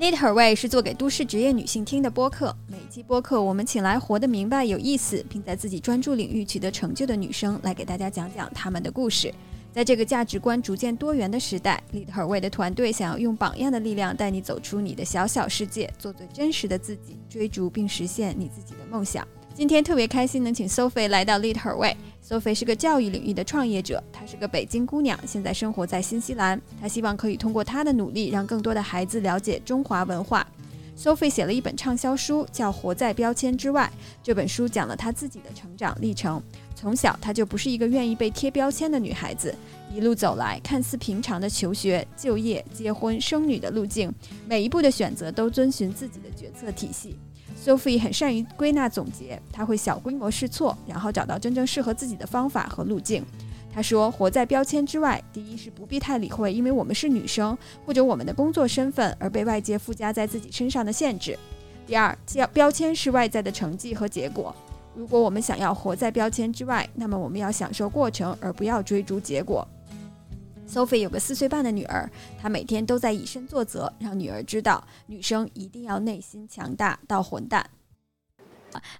Lead Her Way 是做给都市职业女性听的播客。每期播客，我们请来活得明白、有意思，并在自己专注领域取得成就的女生，来给大家讲讲她们的故事。在这个价值观逐渐多元的时代，Lead Her Way 的团队想要用榜样的力量，带你走出你的小小世界，做最真实的自己，追逐并实现你自己的梦想。今天特别开心能请 Sophie 来到 Lead Her Way。Sophie 是个教育领域的创业者，她是个北京姑娘，现在生活在新西兰。她希望可以通过她的努力，让更多的孩子了解中华文化。Sophie 写了一本畅销书，叫《活在标签之外》。这本书讲了她自己的成长历程。从小，她就不是一个愿意被贴标签的女孩子。一路走来，看似平常的求学、就业、结婚、生女的路径，每一步的选择都遵循自己的决策体系。Sophie 很善于归纳总结，他会小规模试错，然后找到真正适合自己的方法和路径。他说：“活在标签之外，第一是不必太理会，因为我们是女生或者我们的工作身份而被外界附加在自己身上的限制；第二，标标签是外在的成绩和结果。如果我们想要活在标签之外，那么我们要享受过程，而不要追逐结果。” Sophie 有个四岁半的女儿，她每天都在以身作则，让女儿知道女生一定要内心强大到混蛋。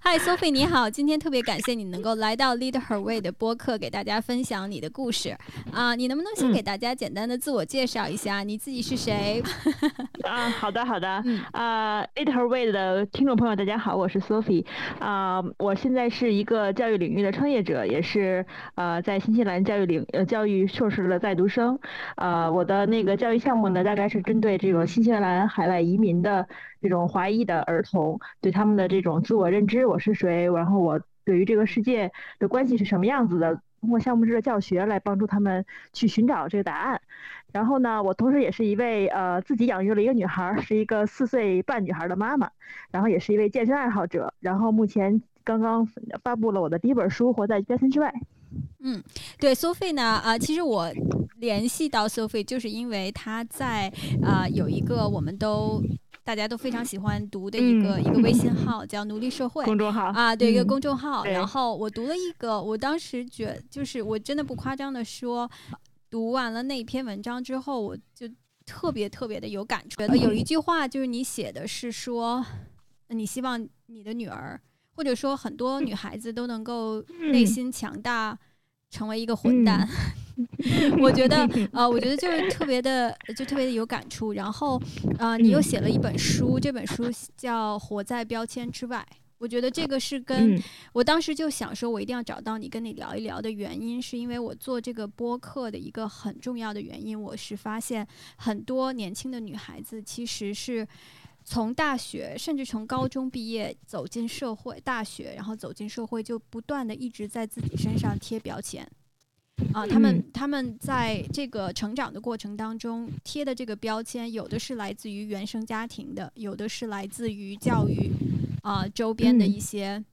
嗨，Sophie，你好！今天特别感谢你能够来到 Lead Her Way 的播客，给大家分享你的故事啊！你能不能先给大家简单的自我介绍一下，你自己是谁？啊，好的，好的。啊，Lead Her Way 的听众朋友，大家好，我是 Sophie。啊，我现在是一个教育领域的创业者，也是呃在新西兰教育领呃教育硕士的在读生。呃，我的那个教育项目呢，大概是针对这个新西兰海外移民的。这种华裔的儿童对他们的这种自我认知，我是谁，然后我对于这个世界的关系是什么样子的，通过项目制的教学来帮助他们去寻找这个答案。然后呢，我同时也是一位呃自己养育了一个女孩，是一个四岁半女孩的妈妈，然后也是一位健身爱好者。然后目前刚刚发布了我的第一本书《活在标签之外》。嗯，对苏菲呢，啊，其实我联系到苏菲就是因为她在啊有一个我们都。大家都非常喜欢读的一个一个微信号叫“奴隶社会”公众号。啊，对一个公众号。然后我读了一个，我当时觉就是我真的不夸张的说，读完了那篇文章之后，我就特别特别的有感触。有一句话就是你写的是说，你希望你的女儿，或者说很多女孩子都能够内心强大，成为一个混蛋。我觉得，呃，我觉得就是特别的，就特别的有感触。然后，呃，你又写了一本书，这本书叫《活在标签之外》。我觉得这个是跟我当时就想说，我一定要找到你，跟你聊一聊的原因，是因为我做这个播客的一个很重要的原因，我是发现很多年轻的女孩子其实是从大学，甚至从高中毕业走进社会，大学然后走进社会，就不断的一直在自己身上贴标签。啊，他们他们在这个成长的过程当中贴的这个标签，有的是来自于原生家庭的，有的是来自于教育啊周边的一些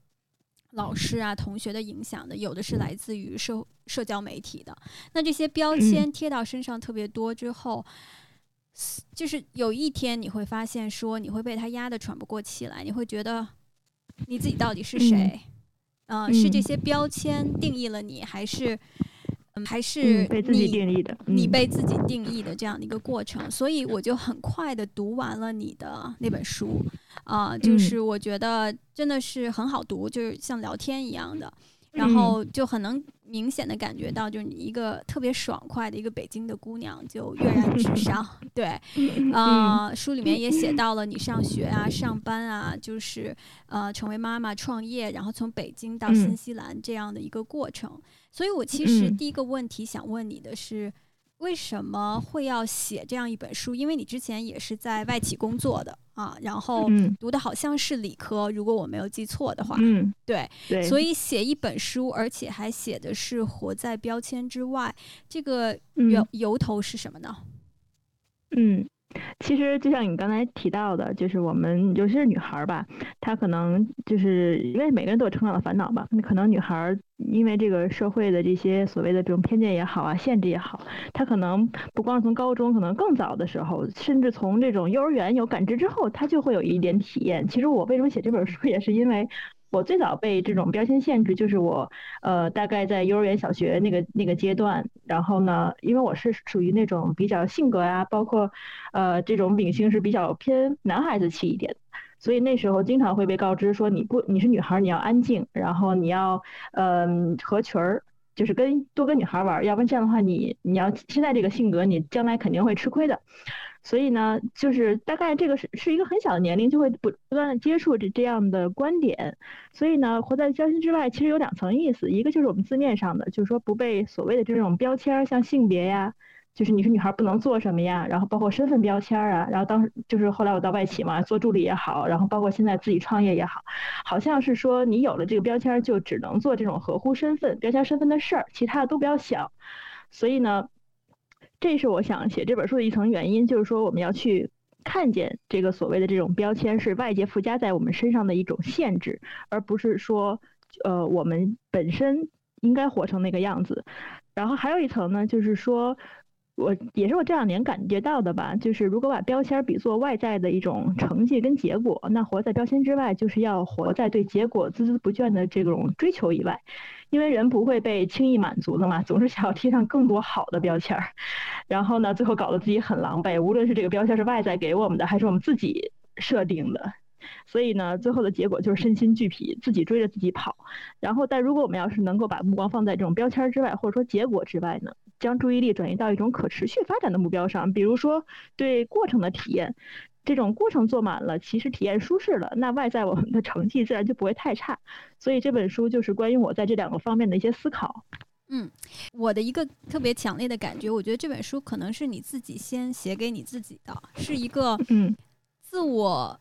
老师啊同学的影响的，有的是来自于社社交媒体的。那这些标签贴到身上特别多之后，就是有一天你会发现，说你会被他压得喘不过气来，你会觉得你自己到底是谁？嗯，是这些标签定义了你，还是？还是被自己定义的，你被自己定义的这样的一个过程，所以我就很快的读完了你的那本书，啊，就是我觉得真的是很好读，就是像聊天一样的，然后就很能明显的感觉到，就是你一个特别爽快的一个北京的姑娘就跃然纸上，对，啊，书里面也写到了你上学啊、上班啊，就是呃成为妈妈、创业，然后从北京到新西兰这样的一个过程。所以，我其实第一个问题想问你的是，为什么会要写这样一本书？因为你之前也是在外企工作的啊，然后读的好像是理科，如果我没有记错的话，嗯，对，所以写一本书，而且还写的是活在标签之外，这个由由头是什么呢？嗯。其实就像你刚才提到的，就是我们尤其是女孩儿吧，她可能就是因为每个人都有成长的烦恼吧。那可能女孩儿因为这个社会的这些所谓的这种偏见也好啊，限制也好，她可能不光是从高中，可能更早的时候，甚至从这种幼儿园有感知之后，她就会有一点体验。其实我为什么写这本书，也是因为。我最早被这种标签限制，就是我，呃，大概在幼儿园、小学那个那个阶段，然后呢，因为我是属于那种比较性格呀，包括呃这种秉性是比较偏男孩子气一点，所以那时候经常会被告知说你不你是女孩，你要安静，然后你要嗯合群儿，就是跟多跟女孩玩，要不然这样的话你你要现在这个性格，你将来肯定会吃亏的。所以呢，就是大概这个是是一个很小的年龄，就会不不断的接触这这样的观点。所以呢，活在标签之外，其实有两层意思，一个就是我们字面上的，就是说不被所谓的这种标签，像性别呀，就是你是女孩不能做什么呀，然后包括身份标签啊，然后当时就是后来我到外企嘛，做助理也好，然后包括现在自己创业也好，好像是说你有了这个标签，就只能做这种合乎身份标签身份的事儿，其他的都不要想。所以呢。这是我想写这本书的一层原因，就是说我们要去看见这个所谓的这种标签是外界附加在我们身上的一种限制，而不是说，呃，我们本身应该活成那个样子。然后还有一层呢，就是说。我也是我这两年感觉到的吧，就是如果把标签比作外在的一种成绩跟结果，那活在标签之外，就是要活在对结果孜孜不倦的这种追求以外，因为人不会被轻易满足的嘛，总是想要贴上更多好的标签儿，然后呢，最后搞得自己很狼狈。无论是这个标签是外在给我们的，还是我们自己设定的，所以呢，最后的结果就是身心俱疲，自己追着自己跑。然后，但如果我们要是能够把目光放在这种标签之外，或者说结果之外呢？将注意力转移到一种可持续发展的目标上，比如说对过程的体验，这种过程做满了，其实体验舒适了，那外在我们的成绩自然就不会太差。所以这本书就是关于我在这两个方面的一些思考。嗯，我的一个特别强烈的感觉，我觉得这本书可能是你自己先写给你自己的，是一个嗯自我。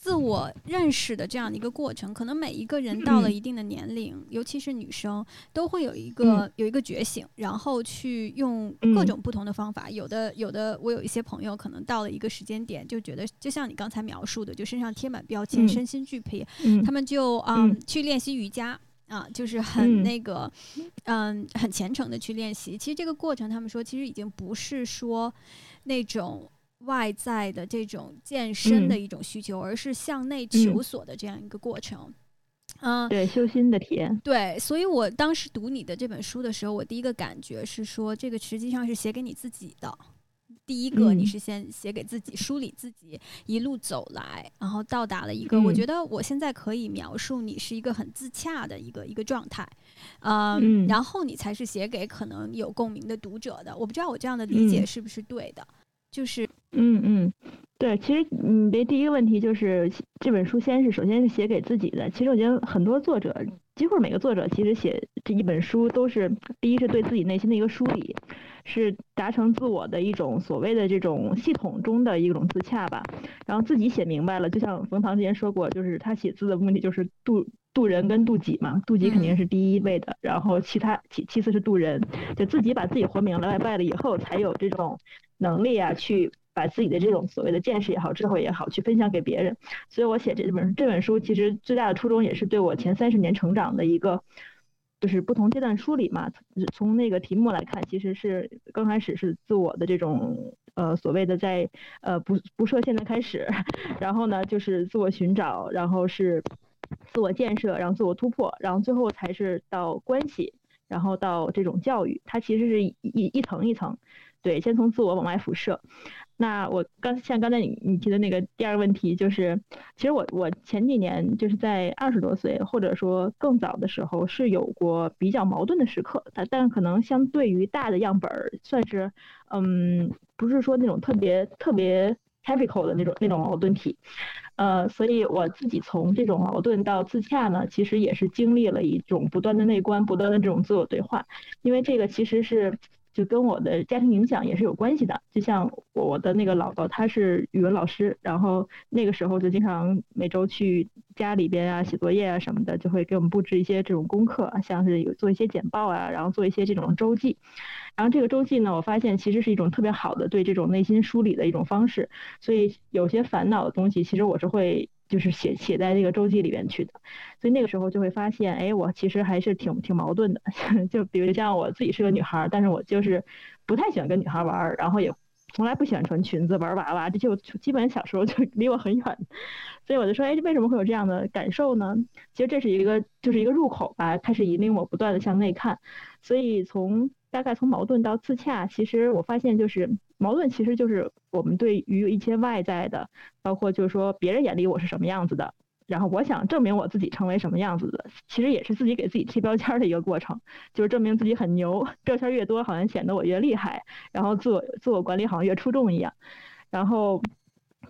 自我认识的这样的一个过程，可能每一个人到了一定的年龄，尤其是女生，都会有一个有一个觉醒，然后去用各种不同的方法。有的有的，我有一些朋友，可能到了一个时间点，就觉得就像你刚才描述的，就身上贴满标签，身心俱疲，他们就啊去练习瑜伽啊，就是很那个嗯很虔诚的去练习。其实这个过程，他们说，其实已经不是说那种。外在的这种健身的一种需求，而是向内求索的这样一个过程。嗯，对，修心的体验。对，所以我当时读你的这本书的时候，我第一个感觉是说，这个实际上是写给你自己的。第一个，你是先写给自己，梳理自己一路走来，然后到达了一个，我觉得我现在可以描述你是一个很自洽的一个一个状态。嗯，然后你才是写给可能有共鸣的读者的。我不知道我这样的理解是不是对的。就是，嗯嗯，对，其实你的第一个问题就是这本书先是首先是写给自己的。其实我觉得很多作者，几乎每个作者其实写这一本书都是第一是对自己内心的一个梳理，是达成自我的一种所谓的这种系统中的一种自洽吧。然后自己写明白了，就像冯唐之前说过，就是他写字的目的就是渡渡人跟渡己嘛，渡己肯定是第一位的，然后其他其其次是渡人，就自己把自己活明了白了以后，才有这种。能力啊，去把自己的这种所谓的见识也好、智慧也好，去分享给别人。所以我写这本这本书，其实最大的初衷也是对我前三十年成长的一个，就是不同阶段梳理嘛。从那个题目来看，其实是刚开始是自我的这种呃所谓的在呃不不设现在开始，然后呢就是自我寻找，然后是自我建设，然后自我突破，然后最后才是到关系，然后到这种教育，它其实是一一层一层。对，先从自我往外辐射。那我刚像刚才你你提的那个第二个问题，就是其实我我前几年就是在二十多岁或者说更早的时候是有过比较矛盾的时刻，但但可能相对于大的样本儿算是嗯不是说那种特别特别 typical 的那种那种矛盾体，呃，所以我自己从这种矛盾到自洽呢，其实也是经历了一种不断的内观，不断的这种自我对话，因为这个其实是。就跟我的家庭影响也是有关系的，就像我的那个姥姥，她是语文老师，然后那个时候就经常每周去家里边啊写作业啊什么的，就会给我们布置一些这种功课，像是有做一些简报啊，然后做一些这种周记，然后这个周记呢，我发现其实是一种特别好的对这种内心梳理的一种方式，所以有些烦恼的东西，其实我是会。就是写写在这个周记里边去的，所以那个时候就会发现，哎，我其实还是挺挺矛盾的。就比如像我自己是个女孩，但是我就是不太喜欢跟女孩玩，然后也从来不喜欢穿裙子玩娃娃，这就基本小时候就离我很远。所以我就说，哎，为什么会有这样的感受呢？其实这是一个就是一个入口吧，开始引领我不断的向内看。所以从大概从矛盾到自洽，其实我发现就是矛盾其实就是我们对于一些外在的，包括就是说别人眼里我是什么样子的。然后我想证明我自己成为什么样子的，其实也是自己给自己贴标签的一个过程，就是证明自己很牛，标签越多，好像显得我越厉害，然后自我自我管理好像越出众一样，然后。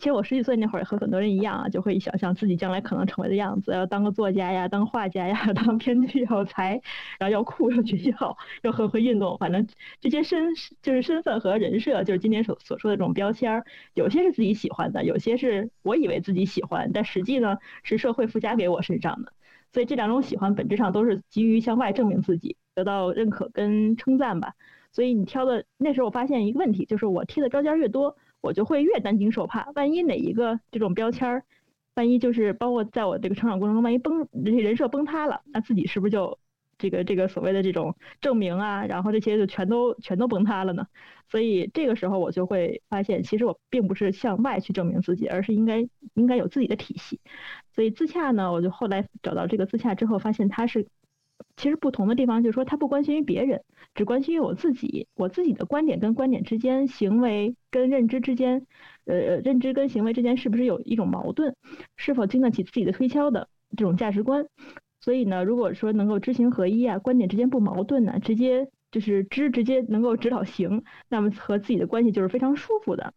其实我十几岁那会儿和很多人一样啊，就会想象自己将来可能成为的样子，要当个作家呀，当画家呀，当编剧要才，然后要酷要学校，要很会运动，反正这些身就是身份和人设，就是今天所所说的这种标签儿，有些是自己喜欢的，有些是我以为自己喜欢，但实际呢是社会附加给我身上的。所以这两种喜欢本质上都是急于向外证明自己，得到认可跟称赞吧。所以你挑的那时候我发现一个问题，就是我贴的标签越多。我就会越担惊受怕，万一哪一个这种标签儿，万一就是包括在我这个成长过程中，万一崩这些人设崩塌了，那自己是不是就这个这个所谓的这种证明啊，然后这些就全都全都崩塌了呢？所以这个时候我就会发现，其实我并不是向外去证明自己，而是应该应该有自己的体系。所以自洽呢，我就后来找到这个自洽之后，发现它是。其实不同的地方就是说，他不关心于别人，只关心于我自己。我自己的观点跟观点之间，行为跟认知之间，呃，认知跟行为之间是不是有一种矛盾？是否经得起自己的推敲的这种价值观？所以呢，如果说能够知行合一啊，观点之间不矛盾呢，直接就是知直接能够指导行，那么和自己的关系就是非常舒服的。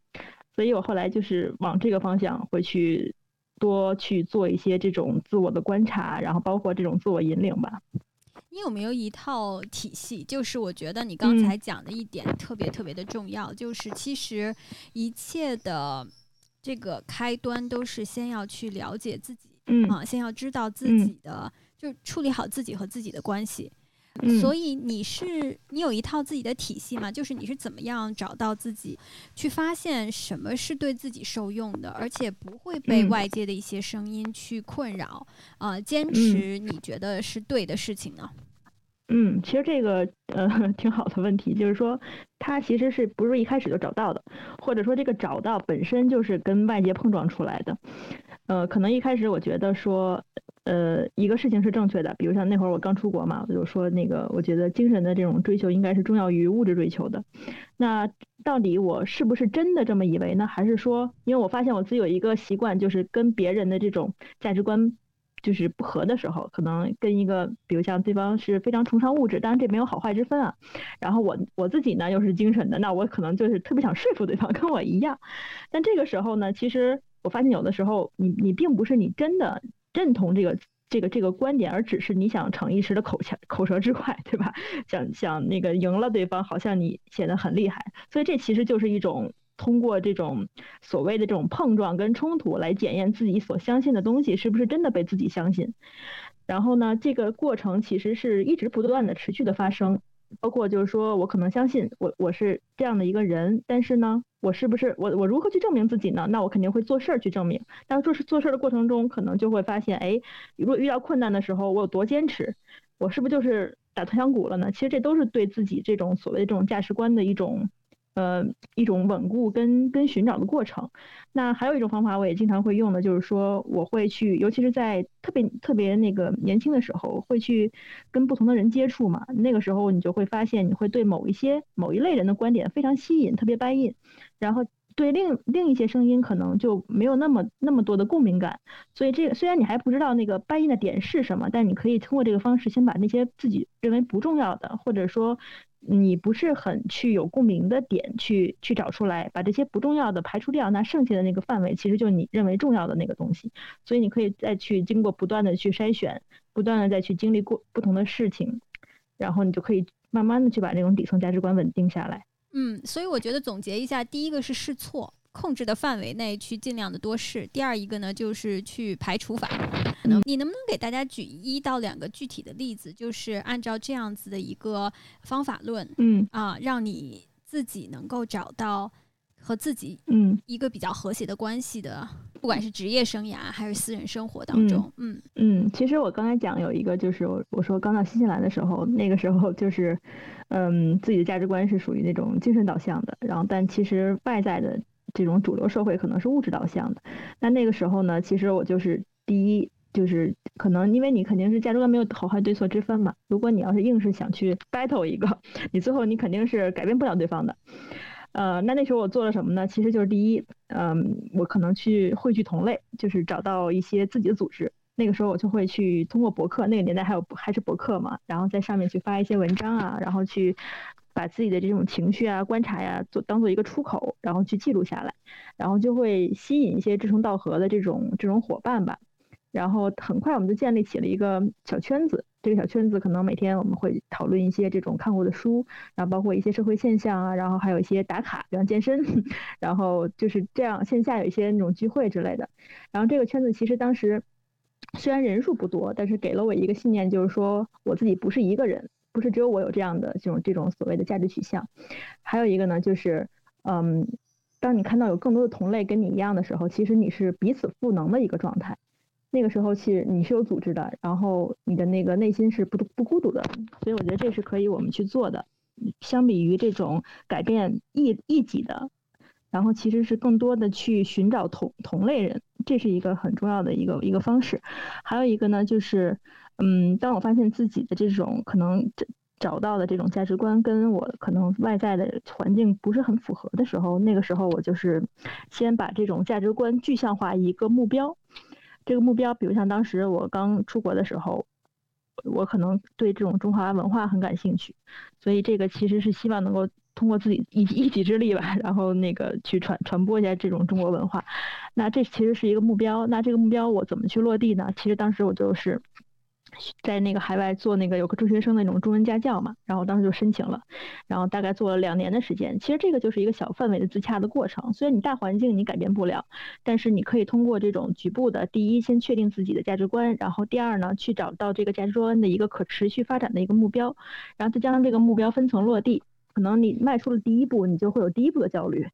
所以我后来就是往这个方向会去多去做一些这种自我的观察，然后包括这种自我引领吧。你有没有一套体系？就是我觉得你刚才讲的一点特别特别的重要，就是其实一切的这个开端都是先要去了解自己，啊，先要知道自己的，就处理好自己和自己的关系。所以你是你有一套自己的体系吗？就是你是怎么样找到自己，去发现什么是对自己受用的，而且不会被外界的一些声音去困扰，啊，坚持你觉得是对的事情呢？嗯，其实这个呃 挺好的问题，就是说它其实是不是一开始就找到的，或者说这个找到本身就是跟外界碰撞出来的。呃，可能一开始我觉得说。呃，一个事情是正确的，比如像那会儿我刚出国嘛，我就说那个，我觉得精神的这种追求应该是重要于物质追求的。那到底我是不是真的这么以为呢？还是说，因为我发现我自己有一个习惯，就是跟别人的这种价值观就是不合的时候，可能跟一个，比如像对方是非常崇尚物质，当然这没有好坏之分啊。然后我我自己呢又是精神的，那我可能就是特别想说服对方跟我一样。但这个时候呢，其实我发现有的时候你你并不是你真的。认同这个这个这个观点，而只是你想逞一时的口腔口舌之快，对吧？想想那个赢了对方，好像你显得很厉害。所以这其实就是一种通过这种所谓的这种碰撞跟冲突来检验自己所相信的东西是不是真的被自己相信。然后呢，这个过程其实是一直不断的持续的发生。包括就是说，我可能相信我我是这样的一个人，但是呢，我是不是我我如何去证明自己呢？那我肯定会做事儿去证明。但做事做事儿的过程中，可能就会发现，哎，如果遇到困难的时候，我有多坚持，我是不是就是打退堂鼓了呢？其实这都是对自己这种所谓的这种价值观的一种。呃，一种稳固跟跟寻找的过程。那还有一种方法，我也经常会用的，就是说我会去，尤其是在特别特别那个年轻的时候，会去跟不同的人接触嘛。那个时候你就会发现，你会对某一些某一类人的观点非常吸引，特别 buy in，然后对另另一些声音可能就没有那么那么多的共鸣感。所以这个虽然你还不知道那个 buy in 的点是什么，但你可以通过这个方式先把那些自己认为不重要的，或者说。你不是很去有共鸣的点去去找出来，把这些不重要的排除掉，那剩下的那个范围其实就你认为重要的那个东西。所以你可以再去经过不断的去筛选，不断的再去经历过不同的事情，然后你就可以慢慢的去把那种底层价值观稳定下来。嗯，所以我觉得总结一下，第一个是试错。控制的范围内去尽量的多试。第二一个呢，就是去排除法。你能不能给大家举一到两个具体的例子，就是按照这样子的一个方法论，嗯啊，让你自己能够找到和自己嗯一个比较和谐的关系的，不管是职业生涯还是私人生活当中，嗯嗯。其实我刚才讲有一个，就是我我说刚到新西兰的时候，那个时候就是，嗯，自己的价值观是属于那种精神导向的，然后但其实外在的。这种主流社会可能是物质导向的，那那个时候呢，其实我就是第一就是可能因为你肯定是价值观没有好坏对错之分嘛。如果你要是硬是想去 battle 一个，你最后你肯定是改变不了对方的。呃，那那时候我做了什么呢？其实就是第一，嗯，我可能去汇聚同类，就是找到一些自己的组织。那个时候我就会去通过博客，那个年代还有还是博客嘛，然后在上面去发一些文章啊，然后去把自己的这种情绪啊、观察呀，做当做一个出口，然后去记录下来，然后就会吸引一些志同道合的这种这种伙伴吧。然后很快我们就建立起了一个小圈子，这个小圈子可能每天我们会讨论一些这种看过的书，然后包括一些社会现象啊，然后还有一些打卡，比方健身，然后就是这样线下有一些那种聚会之类的。然后这个圈子其实当时虽然人数不多，但是给了我一个信念，就是说我自己不是一个人，不是只有我有这样的这种这种所谓的价值取向。还有一个呢，就是嗯，当你看到有更多的同类跟你一样的时候，其实你是彼此赋能的一个状态。那个时候其实你是有组织的，然后你的那个内心是不不孤独的，所以我觉得这是可以我们去做的。相比于这种改变异异己的，然后其实是更多的去寻找同同类人，这是一个很重要的一个一个方式。还有一个呢，就是嗯，当我发现自己的这种可能找找到的这种价值观跟我可能外在的环境不是很符合的时候，那个时候我就是先把这种价值观具象化一个目标。这个目标，比如像当时我刚出国的时候，我可能对这种中华文化很感兴趣，所以这个其实是希望能够通过自己一一己之力吧，然后那个去传传播一下这种中国文化。那这其实是一个目标。那这个目标我怎么去落地呢？其实当时我就是。在那个海外做那个有个中学生那种中文家教嘛，然后当时就申请了，然后大概做了两年的时间。其实这个就是一个小范围的自洽的过程。虽然你大环境你改变不了，但是你可以通过这种局部的，第一先确定自己的价值观，然后第二呢去找到这个价值观的一个可持续发展的一个目标，然后再将这个目标分层落地。可能你迈出了第一步，你就会有第一步的焦虑，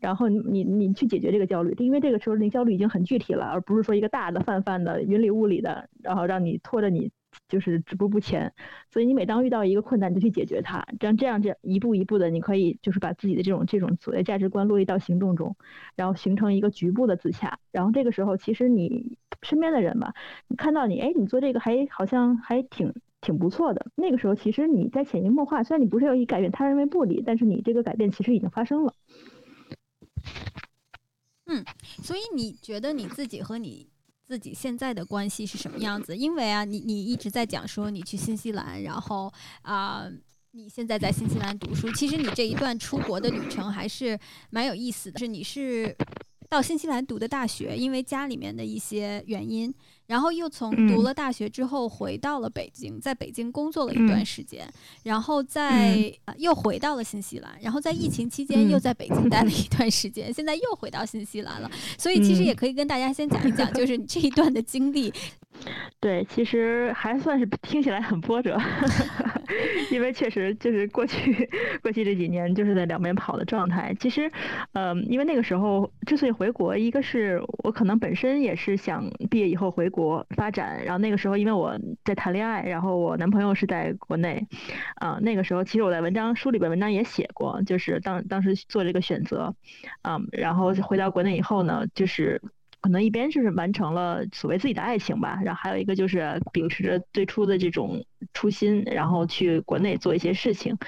然后你你去解决这个焦虑，因为这个时候那焦虑已经很具体了，而不是说一个大的泛泛的云里雾里的，然后让你拖着你。就是止步不前，所以你每当遇到一个困难，你就去解决它。这样这样这一步一步的，你可以就是把自己的这种这种所谓价值观落地到行动中，然后形成一个局部的自洽。然后这个时候，其实你身边的人吧，你看到你，哎，你做这个还好像还挺挺不错的。那个时候，其实你在潜移默化，虽然你不是要以改变他人为目的，但是你这个改变其实已经发生了。嗯，所以你觉得你自己和你。自己现在的关系是什么样子？因为啊，你你一直在讲说你去新西兰，然后啊，你现在在新西兰读书。其实你这一段出国的旅程还是蛮有意思的。是你是到新西兰读的大学，因为家里面的一些原因。然后又从读了大学之后回到了北京，在北京工作了一段时间，然后在又回到了新西兰，然后在疫情期间又在北京待了一段时间，现在又回到新西兰了。所以其实也可以跟大家先讲一讲，就是你这一段的经历。对，其实还算是听起来很波折，因为确实就是过去过去这几年就是在两边跑的状态。其实，嗯，因为那个时候之所以回国，一个是我可能本身也是想毕业以后回国国发展，然后那个时候因为我在谈恋爱，然后我男朋友是在国内，啊，那个时候其实我在文章书里边文章也写过，就是当当时做这个选择，嗯，然后回到国内以后呢，就是。可能一边就是完成了所谓自己的爱情吧，然后还有一个就是秉持着最初的这种初心，然后去国内做一些事情，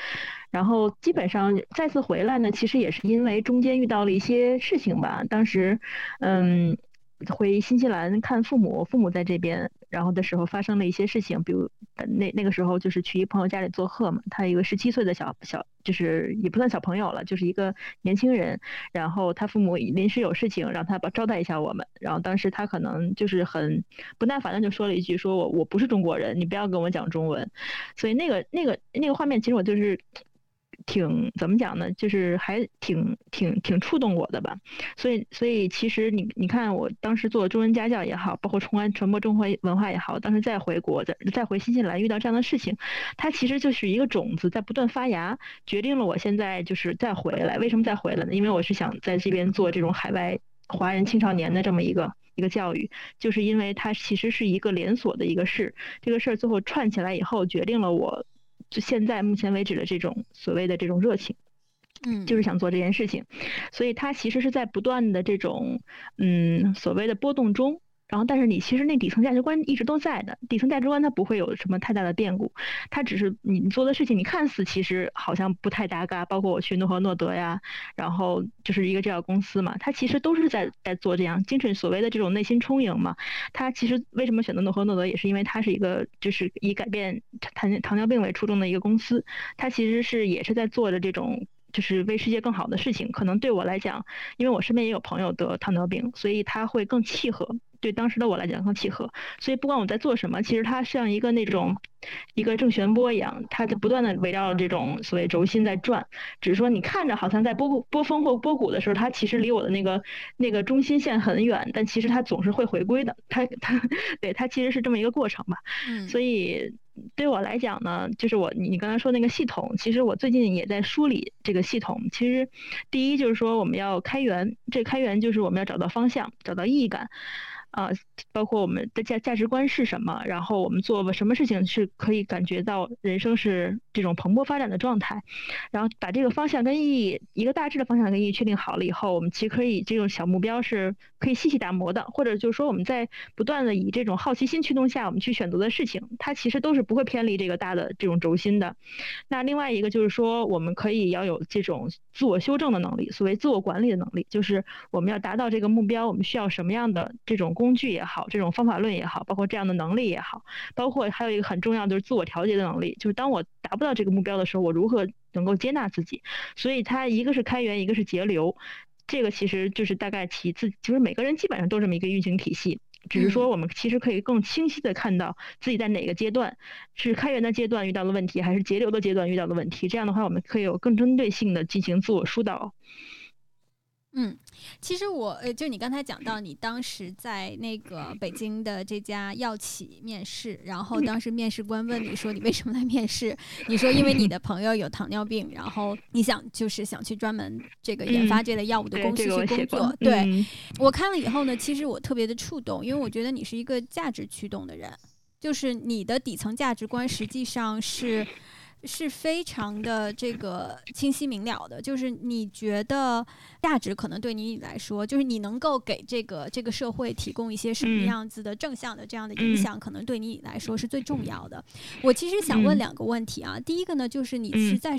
然后基本上再次回来呢，其实也是因为中间遇到了一些事情吧。当时，嗯，回新西兰看父母，父母在这边。然后的时候发生了一些事情，比如那那个时候就是去一朋友家里做客嘛，他一个十七岁的小小，就是也不算小朋友了，就是一个年轻人。然后他父母临时有事情，让他把招待一下我们。然后当时他可能就是很不耐烦的就说了一句：“说我我不是中国人，你不要跟我讲中文。”所以那个那个那个画面，其实我就是。挺怎么讲呢？就是还挺挺挺触动我的吧。所以所以其实你你看，我当时做中文家教也好，包括重安传播中华文化也好，当时再回国再再回新西兰遇到这样的事情，它其实就是一个种子在不断发芽，决定了我现在就是再回来。为什么再回来呢？因为我是想在这边做这种海外华人青少年的这么一个一个教育，就是因为它其实是一个连锁的一个事，这个事儿最后串起来以后，决定了我。就现在目前为止的这种所谓的这种热情，嗯，就是想做这件事情，所以他其实是在不断的这种嗯所谓的波动中，然后但是你其实那底层价值观一直都在的，底层价值观它不会有什么太大的变故，它只是你做的事情，你看似其实好像不太搭嘎，包括我去诺和诺德呀，然后就是一个这样公司嘛，它其实都是在在做这样精神所谓的这种内心充盈嘛，它其实为什么选择诺和诺德，也是因为它是一个就是以改变糖糖尿病为初衷的一个公司，它其实是也是在做着这种。就是为世界更好的事情，可能对我来讲，因为我身边也有朋友得糖尿病，所以他会更契合。对当时的我来讲更契合。所以不管我在做什么，其实它像一个那种一个正弦波一样，它在不断的围绕这种所谓轴心在转。只是说你看着好像在波波峰或波谷的时候，它其实离我的那个那个中心线很远，但其实它总是会回归的。它它对它其实是这么一个过程吧。嗯。所以。对我来讲呢，就是我你刚才说那个系统，其实我最近也在梳理这个系统。其实，第一就是说我们要开源，这开源就是我们要找到方向，找到意义感。啊，包括我们的价价值观是什么，然后我们做什么事情是可以感觉到人生是这种蓬勃发展的状态，然后把这个方向跟意义一个大致的方向跟意义确定好了以后，我们其实可以这种小目标是可以细细打磨的，或者就是说我们在不断的以这种好奇心驱动下，我们去选择的事情，它其实都是不会偏离这个大的这种轴心的。那另外一个就是说，我们可以要有这种自我修正的能力，所谓自我管理的能力，就是我们要达到这个目标，我们需要什么样的这种。工具也好，这种方法论也好，包括这样的能力也好，包括还有一个很重要的就是自我调节的能力，就是当我达不到这个目标的时候，我如何能够接纳自己？所以它一个是开源，一个是节流，这个其实就是大概其自，就是每个人基本上都这么一个运行体系，只是说我们其实可以更清晰的看到自己在哪个阶段是开源的阶段遇到了问题，还是节流的阶段遇到了问题。这样的话，我们可以有更针对性的进行自我疏导。嗯，其实我呃，就你刚才讲到，你当时在那个北京的这家药企面试，然后当时面试官问你说你为什么来面试，你说因为你的朋友有糖尿病，然后你想就是想去专门这个研发这类药物的公司去工作。对我看了以后呢，其实我特别的触动，因为我觉得你是一个价值驱动的人，就是你的底层价值观实际上是。是非常的这个清晰明了的，就是你觉得价值可能对你来说，就是你能够给这个这个社会提供一些什么样子的正向的这样的影响，可能对你来说是最重要的。我其实想问两个问题啊，第一个呢，就是你是在。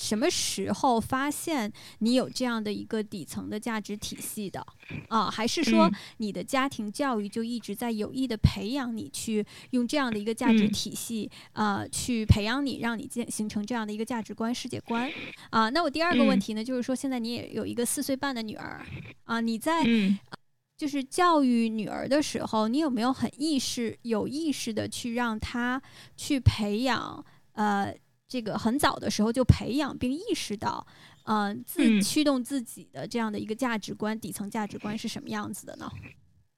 什么时候发现你有这样的一个底层的价值体系的啊？还是说你的家庭教育就一直在有意的培养你去用这样的一个价值体系啊，去培养你，让你建形成这样的一个价值观、世界观啊？那我第二个问题呢，就是说现在你也有一个四岁半的女儿啊，你在就是教育女儿的时候，你有没有很意识、有意识的去让她去培养呃？这个很早的时候就培养并意识到，嗯，自驱动自己的这样的一个价值观，底层价值观是什么样子的呢？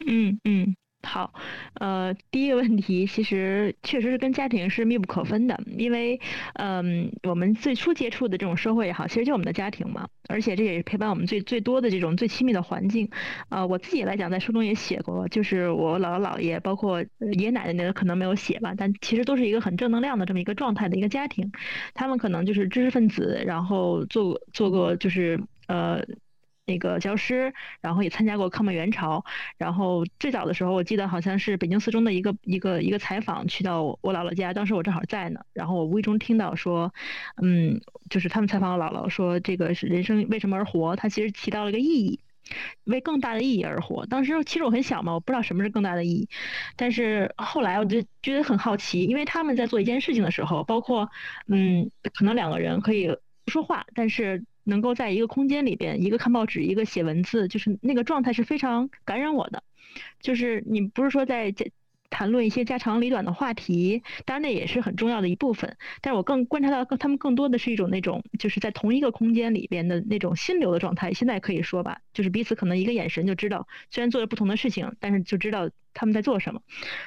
嗯嗯。好，呃，第一个问题其实确实是跟家庭是密不可分的，因为，嗯，我们最初接触的这种社会也好，其实就我们的家庭嘛，而且这也是陪伴我们最最多的这种最亲密的环境。啊，我自己来讲，在书中也写过，就是我姥姥姥爷，包括爷爷奶奶那个可能没有写吧，但其实都是一个很正能量的这么一个状态的一个家庭，他们可能就是知识分子，然后做做过就是呃。那个教师，然后也参加过抗美援朝，然后最早的时候，我记得好像是北京四中的一个一个一个采访，去到我姥姥家，当时我正好在呢，然后我无意中听到说，嗯，就是他们采访我姥姥说，这个是人生为什么而活？他其实提到了一个意义，为更大的意义而活。当时其实我很小嘛，我不知道什么是更大的意义，但是后来我就觉得很好奇，因为他们在做一件事情的时候，包括嗯，可能两个人可以不说话，但是。能够在一个空间里边，一个看报纸，一个写文字，就是那个状态是非常感染我的。就是你不是说在谈论一些家长里短的话题，当然那也是很重要的一部分。但是我更观察到，他们更多的是一种那种，就是在同一个空间里边的那种心流的状态。现在可以说吧，就是彼此可能一个眼神就知道，虽然做着不同的事情，但是就知道他们在做什么。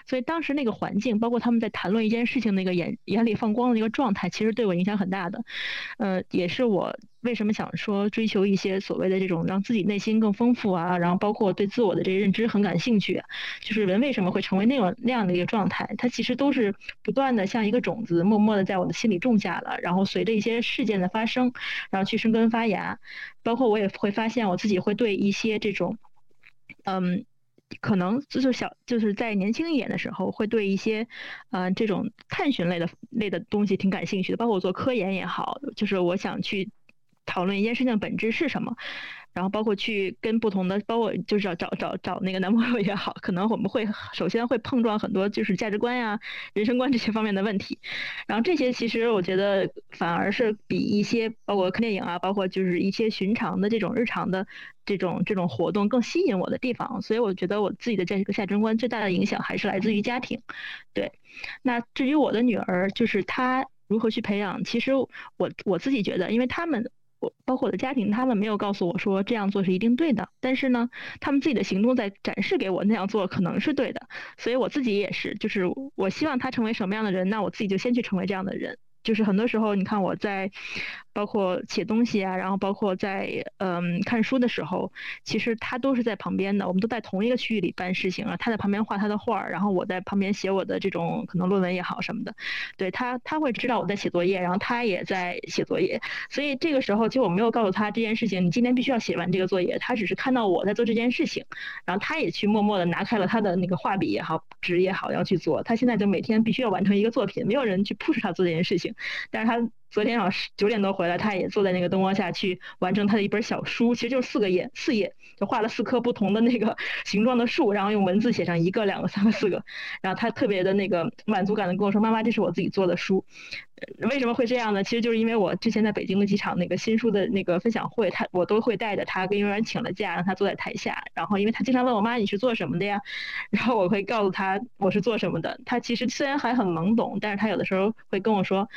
所以当时那个环境，包括他们在谈论一件事情那个眼眼里放光的那个状态，其实对我影响很大的。呃，也是我。为什么想说追求一些所谓的这种让自己内心更丰富啊，然后包括对自我的这个认知很感兴趣，就是人为什么会成为那种那样的一个状态？它其实都是不断的像一个种子，默默的在我的心里种下了，然后随着一些事件的发生，然后去生根发芽。包括我也会发现我自己会对一些这种，嗯。可能就是小就是在年轻一点的时候，会对一些呃这种探寻类的类的东西挺感兴趣的，包括我做科研也好，就是我想去讨论一件事情的本质是什么。然后包括去跟不同的，包括就是找找找找那个男朋友也好，可能我们会首先会碰撞很多就是价值观呀、人生观这些方面的问题。然后这些其实我觉得反而是比一些包括看电影啊，包括就是一些寻常的这种日常的这种这种活动更吸引我的地方。所以我觉得我自己的这个价值观最大的影响还是来自于家庭。对，那至于我的女儿，就是她如何去培养，其实我我自己觉得，因为他们。包括我的家庭，他们没有告诉我说这样做是一定对的，但是呢，他们自己的行动在展示给我那样做可能是对的，所以我自己也是，就是我希望他成为什么样的人，那我自己就先去成为这样的人。就是很多时候，你看我在，包括写东西啊，然后包括在嗯看书的时候，其实他都是在旁边的，我们都在同一个区域里办事情啊。他在旁边画他的画儿，然后我在旁边写我的这种可能论文也好什么的。对他，他会知道我在写作业，然后他也在写作业。所以这个时候，其实我没有告诉他这件事情，你今天必须要写完这个作业。他只是看到我在做这件事情，然后他也去默默的拿开了他的那个画笔也好，纸也好要去做。他现在就每天必须要完成一个作品，没有人去 push 他做这件事情。但是他昨天晚上九点多回来，他也坐在那个灯光下去完成他的一本小书，其实就是四个页，四页就画了四棵不同的那个 形状的树，然后用文字写上一个、两个、三个、四个，然后他特别的那个满足感的跟我说：“妈妈，这是我自己做的书。”为什么会这样呢？其实就是因为我之前在北京的几场那个新书的那个分享会，他我都会带着他跟幼儿园请了假，让他坐在台下。然后因为他经常问我妈你是做什么的呀？然后我会告诉他我是做什么的。他其实虽然还很懵懂，但是他有的时候会跟我说：“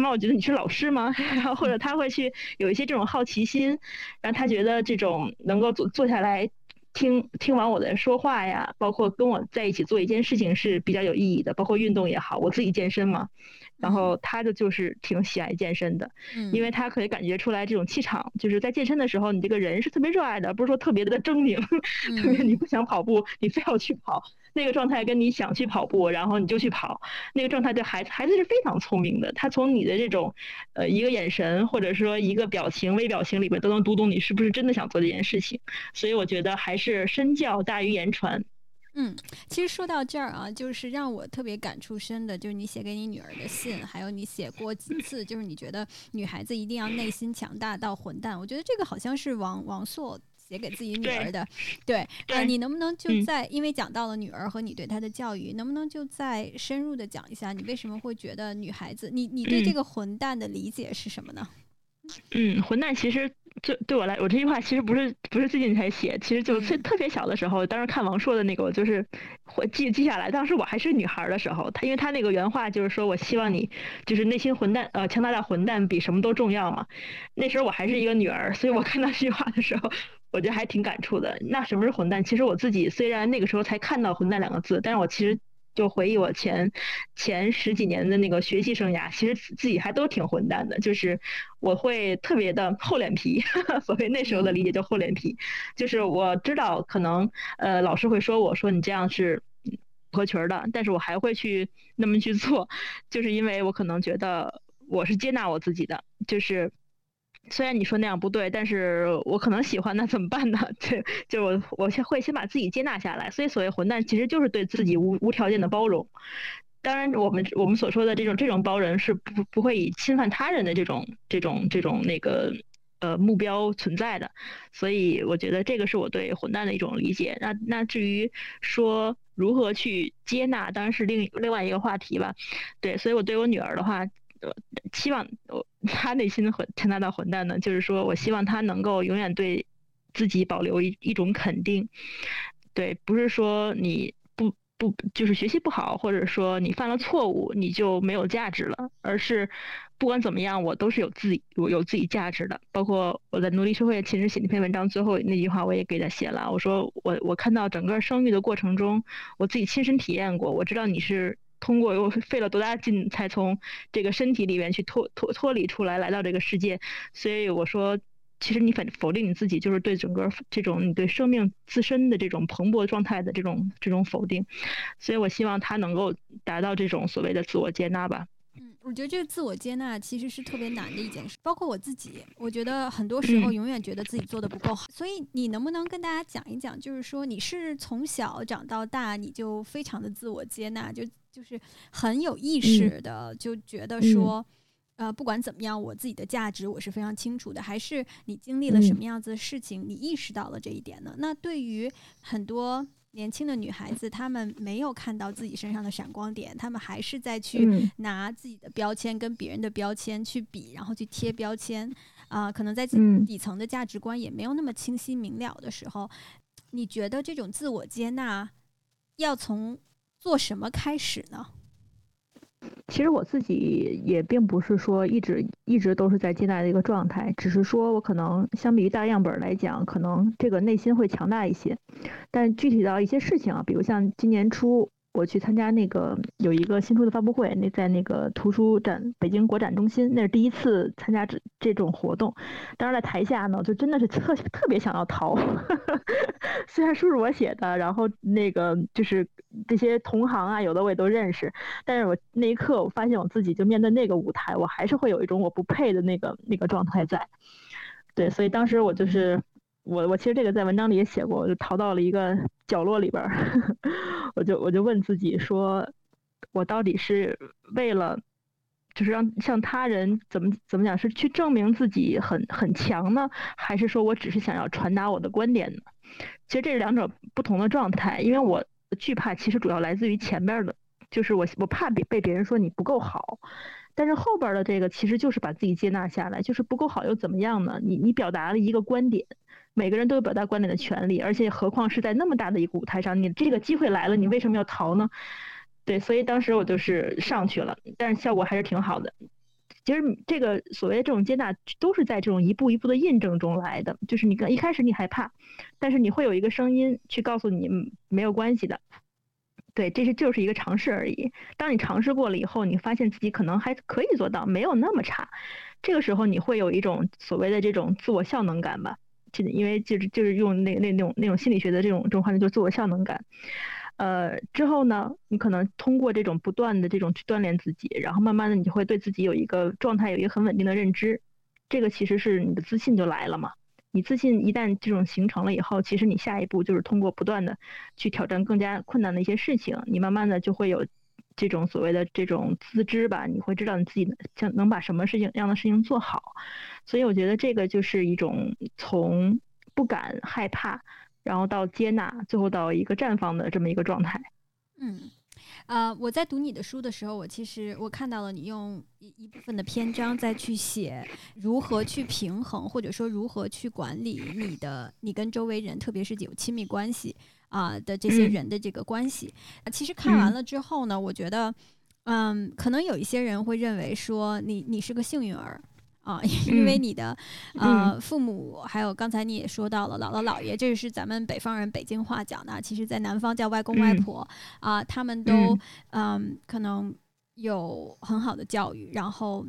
那，我觉得你是老师吗？” 然后或者他会去有一些这种好奇心，然后他觉得这种能够坐坐下来听听完我的说话呀，包括跟我在一起做一件事情是比较有意义的。包括运动也好，我自己健身嘛。然后他的就是挺喜爱健身的，因为他可以感觉出来这种气场，就是在健身的时候，你这个人是特别热爱的，不是说特别的狰狞，特别你不想跑步，你非要去跑，那个状态跟你想去跑步，然后你就去跑，那个状态对孩子孩子是非常聪明的，他从你的这种呃一个眼神或者说一个表情微表情里面都能读懂你是不是真的想做这件事情，所以我觉得还是身教大于言传。嗯，其实说到这儿啊，就是让我特别感触深的，就是你写给你女儿的信，还有你写过几次，就是你觉得女孩子一定要内心强大到混蛋。我觉得这个好像是王王朔写给自己女儿的，对，呃，你能不能就在因为讲到了女儿和你对她的教育，能不能就再深入的讲一下，你为什么会觉得女孩子，你你对这个混蛋的理解是什么呢？嗯，混蛋其实。就对我来，我这句话其实不是不是最近才写，其实就特特别小的时候，当时看王朔的那个，我就是会记记下来。当时我还是女孩的时候，他因为他那个原话就是说我希望你就是内心混蛋，呃，强大的混蛋比什么都重要嘛。那时候我还是一个女儿，所以我看到这句话的时候，我觉得还挺感触的。那什么是混蛋？其实我自己虽然那个时候才看到“混蛋”两个字，但是我其实。就回忆我前前十几年的那个学习生涯，其实自己还都挺混蛋的。就是我会特别的厚脸皮，所谓那时候的理解叫厚脸皮。就是我知道可能呃老师会说我说你这样是不合群的，但是我还会去那么去做，就是因为我可能觉得我是接纳我自己的，就是。虽然你说那样不对，但是我可能喜欢，那怎么办呢？就就我我先会先把自己接纳下来。所以所谓混蛋，其实就是对自己无无条件的包容。当然，我们我们所说的这种这种包容是不不会以侵犯他人的这种这种这种那个呃目标存在的。所以我觉得这个是我对混蛋的一种理解。那那至于说如何去接纳，当然是另另外一个话题吧。对，所以我对我女儿的话。期望我 他内心混强大到混蛋呢，就是说我希望他能够永远对自己保留一一种肯定，对，不是说你不不就是学习不好，或者说你犯了错误你就没有价值了，而是不管怎么样我都是有自己我有自己价值的。包括我在《奴隶社会》其实写那篇文章最后那句话我也给他写了，我说我我看到整个生育的过程中，我自己亲身体验过，我知道你是。通过又费了多大劲才从这个身体里面去脱脱脱离出来，来到这个世界。所以我说，其实你反否定你自己，就是对整个这种你对生命自身的这种蓬勃状态的这种这种否定。所以我希望他能够达到这种所谓的自我接纳吧。嗯我觉得这个自我接纳其实是特别难的一件事，包括我自己，我觉得很多时候永远觉得自己做的不够好。所以你能不能跟大家讲一讲，就是说你是从小长到大，你就非常的自我接纳，就就是很有意识的就觉得说，呃，不管怎么样，我自己的价值我是非常清楚的。还是你经历了什么样子的事情，你意识到了这一点呢？那对于很多。年轻的女孩子，她们没有看到自己身上的闪光点，她们还是在去拿自己的标签跟别人的标签去比，然后去贴标签。啊，可能在底层的价值观也没有那么清晰明了的时候，你觉得这种自我接纳要从做什么开始呢？其实我自己也并不是说一直一直都是在接纳的一个状态，只是说我可能相比于大样本来讲，可能这个内心会强大一些。但具体到一些事情啊，比如像今年初。我去参加那个有一个新书的发布会，那在那个图书展北京国展中心，那是第一次参加这这种活动。当时在台下呢，就真的是特特别想要逃。虽然书是我写的，然后那个就是这些同行啊，有的我也都认识，但是我那一刻我发现我自己就面对那个舞台，我还是会有一种我不配的那个那个状态在。对，所以当时我就是。我我其实这个在文章里也写过，我就逃到了一个角落里边儿，我就我就问自己说，我到底是为了，就是让向他人怎么怎么讲，是去证明自己很很强呢，还是说我只是想要传达我的观点呢？其实这是两种不同的状态，因为我惧怕其实主要来自于前边的，就是我我怕被被别人说你不够好。但是后边的这个其实就是把自己接纳下来，就是不够好又怎么样呢？你你表达了一个观点，每个人都有表达观点的权利，而且何况是在那么大的一个舞台上，你这个机会来了，你为什么要逃呢？对，所以当时我就是上去了，但是效果还是挺好的。其实这个所谓的这种接纳，都是在这种一步一步的印证中来的。就是你跟一开始你害怕，但是你会有一个声音去告诉你没有关系的。对，这是就是一个尝试而已。当你尝试过了以后，你发现自己可能还可以做到，没有那么差。这个时候你会有一种所谓的这种自我效能感吧？就因为就是就是用那那那种那种心理学的这种这种话呢，就是自我效能感。呃，之后呢，你可能通过这种不断的这种去锻炼自己，然后慢慢的你就会对自己有一个状态有一个很稳定的认知。这个其实是你的自信就来了嘛。你自信一旦这种形成了以后，其实你下一步就是通过不断的去挑战更加困难的一些事情，你慢慢的就会有这种所谓的这种自知吧，你会知道你自己想能把什么事情样的事情做好。所以我觉得这个就是一种从不敢害怕，然后到接纳，最后到一个绽放的这么一个状态。嗯。呃，我在读你的书的时候，我其实我看到了你用一一部分的篇章再去写如何去平衡，或者说如何去管理你的你跟周围人，特别是有亲密关系啊的这些人的这个关系。其实看完了之后呢，我觉得，嗯，可能有一些人会认为说你你是个幸运儿。啊，因为你的呃父母，还有刚才你也说到了姥姥姥爷，这是咱们北方人北京话讲的，其实在南方叫外公外婆啊，他们都嗯可能有很好的教育，然后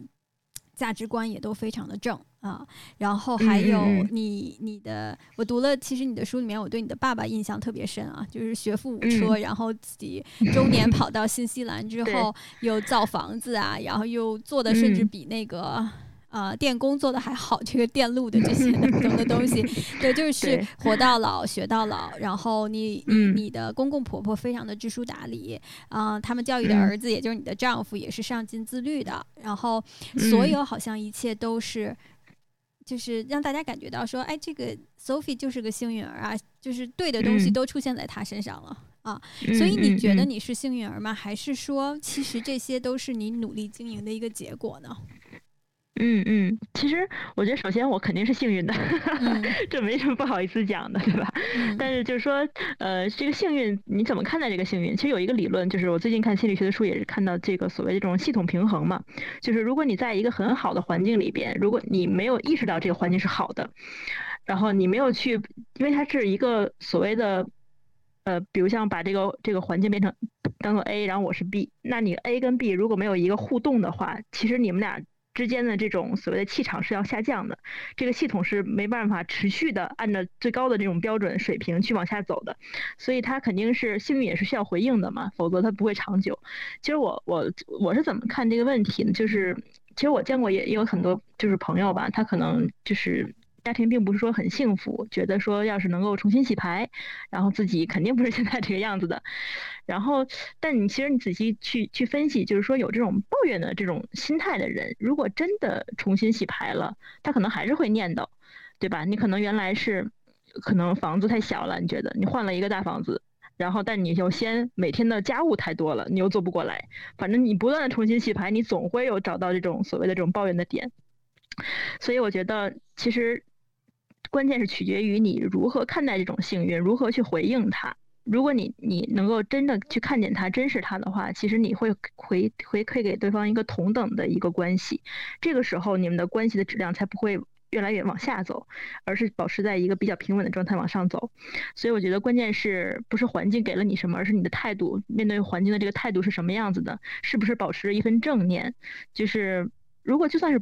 价值观也都非常的正啊，然后还有你你的，我读了，其实你的书里面，我对你的爸爸印象特别深啊，就是学富五车，然后自己中年跑到新西兰之后又造房子啊，然后又做的甚至比那个。啊，电工做的还好，这个电路的这些等等的东西，对，就是活到老学到老。然后你你你的公公婆婆非常的知书达理，啊，他们教育的儿子，也就是你的丈夫，也是上进自律的。然后所有好像一切都是，就是让大家感觉到说，哎，这个 Sophie 就是个幸运儿啊，就是对的东西都出现在她身上了啊。所以你觉得你是幸运儿吗？还是说，其实这些都是你努力经营的一个结果呢？嗯嗯，其实我觉得，首先我肯定是幸运的，这没什么不好意思讲的，对吧？但是就是说，呃，这个幸运你怎么看待这个幸运？其实有一个理论，就是我最近看心理学的书也是看到这个所谓的这种系统平衡嘛，就是如果你在一个很好的环境里边，如果你没有意识到这个环境是好的，然后你没有去，因为它是一个所谓的，呃，比如像把这个这个环境变成当做 A，然后我是 B，那你 A 跟 B 如果没有一个互动的话，其实你们俩。之间的这种所谓的气场是要下降的，这个系统是没办法持续的按照最高的这种标准水平去往下走的，所以它肯定是幸运也是需要回应的嘛，否则它不会长久。其实我我我是怎么看这个问题呢？就是其实我见过也也有很多就是朋友吧，他可能就是。家庭并不是说很幸福，觉得说要是能够重新洗牌，然后自己肯定不是现在这个样子的。然后，但你其实你仔细去去分析，就是说有这种抱怨的这种心态的人，如果真的重新洗牌了，他可能还是会念叨，对吧？你可能原来是可能房子太小了，你觉得你换了一个大房子，然后但你又先每天的家务太多了，你又做不过来。反正你不断的重新洗牌，你总会有找到这种所谓的这种抱怨的点。所以我觉得其实。关键是取决于你如何看待这种幸运，如何去回应它。如果你你能够真的去看见它、珍视它的话，其实你会回回馈给对方一个同等的一个关系。这个时候，你们的关系的质量才不会越来越往下走，而是保持在一个比较平稳的状态往上走。所以，我觉得关键是不是环境给了你什么，而是你的态度，面对环境的这个态度是什么样子的？是不是保持着一份正念？就是如果就算是。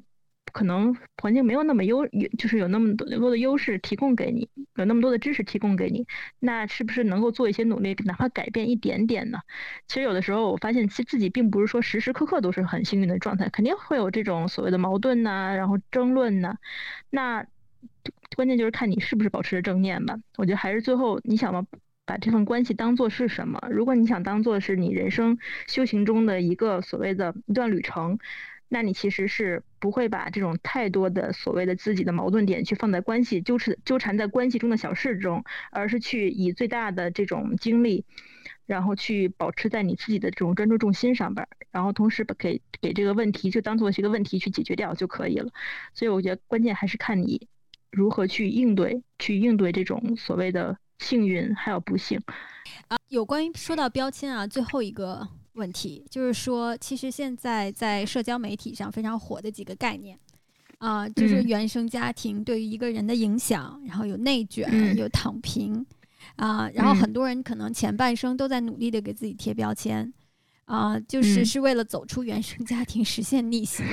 可能环境没有那么优，就是有那么多多的优势提供给你，有那么多的知识提供给你，那是不是能够做一些努力，哪怕改变一点点呢？其实有的时候我发现，其实自己并不是说时时刻刻都是很幸运的状态，肯定会有这种所谓的矛盾呐，然后争论呐。那关键就是看你是不是保持着正念吧。我觉得还是最后你想把把这份关系当做是什么？如果你想当做是你人生修行中的一个所谓的一段旅程。那你其实是不会把这种太多的所谓的自己的矛盾点去放在关系纠缠纠缠在关系中的小事中，而是去以最大的这种精力，然后去保持在你自己的这种专注重心上边，然后同时把给给这个问题就当做是一个问题去解决掉就可以了。所以我觉得关键还是看你如何去应对，去应对这种所谓的幸运还有不幸。啊，有关于说到标签啊，最后一个。问题就是说，其实现在在社交媒体上非常火的几个概念，啊，就是原生家庭对于一个人的影响，然后有内卷，有躺平，啊，然后很多人可能前半生都在努力的给自己贴标签，啊，就是是为了走出原生家庭，实现逆袭，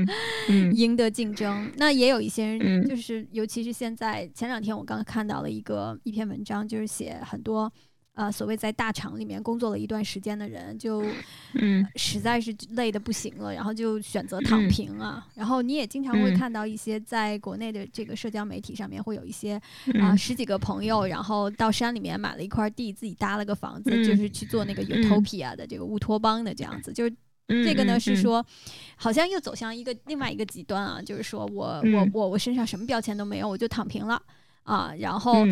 赢得竞争。那也有一些人，就是尤其是现在，前两天我刚看到了一个一篇文章，就是写很多。呃，所谓在大厂里面工作了一段时间的人，就，嗯，实在是累的不行了，然后就选择躺平啊。然后你也经常会看到一些在国内的这个社交媒体上面，会有一些啊十几个朋友，然后到山里面买了一块地，自己搭了个房子，就是去做那个 utopia 的这个乌托邦的这样子。就是这个呢，是说好像又走向一个另外一个极端啊，就是说我我我我身上什么标签都没有，我就躺平了。啊，然后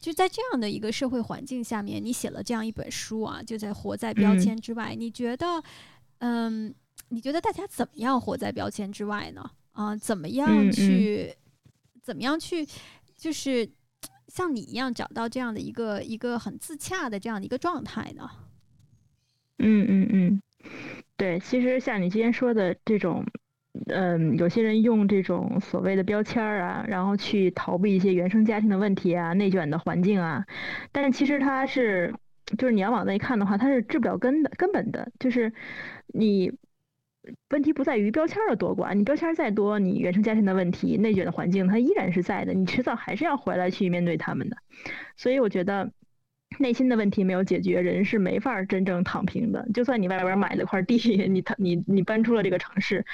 就在这样的一个社会环境下面，你写了这样一本书啊，就在活在标签之外。你觉得，嗯，你觉得大家怎么样活在标签之外呢？啊，怎么样去，怎么样去，就是像你一样找到这样的一个一个很自洽的这样的一个状态呢？嗯嗯嗯，对，其实像你今天说的这种。嗯，有些人用这种所谓的标签儿啊，然后去逃避一些原生家庭的问题啊、内卷的环境啊，但是其实它是，就是你要往那一看的话，它是治不了根的、根本的。就是你问题不在于标签儿的多寡，你标签儿再多，你原生家庭的问题、内卷的环境它依然是在的，你迟早还是要回来去面对他们的。所以我觉得，内心的问题没有解决，人是没法真正躺平的。就算你外边买了块地，你你你搬出了这个城市。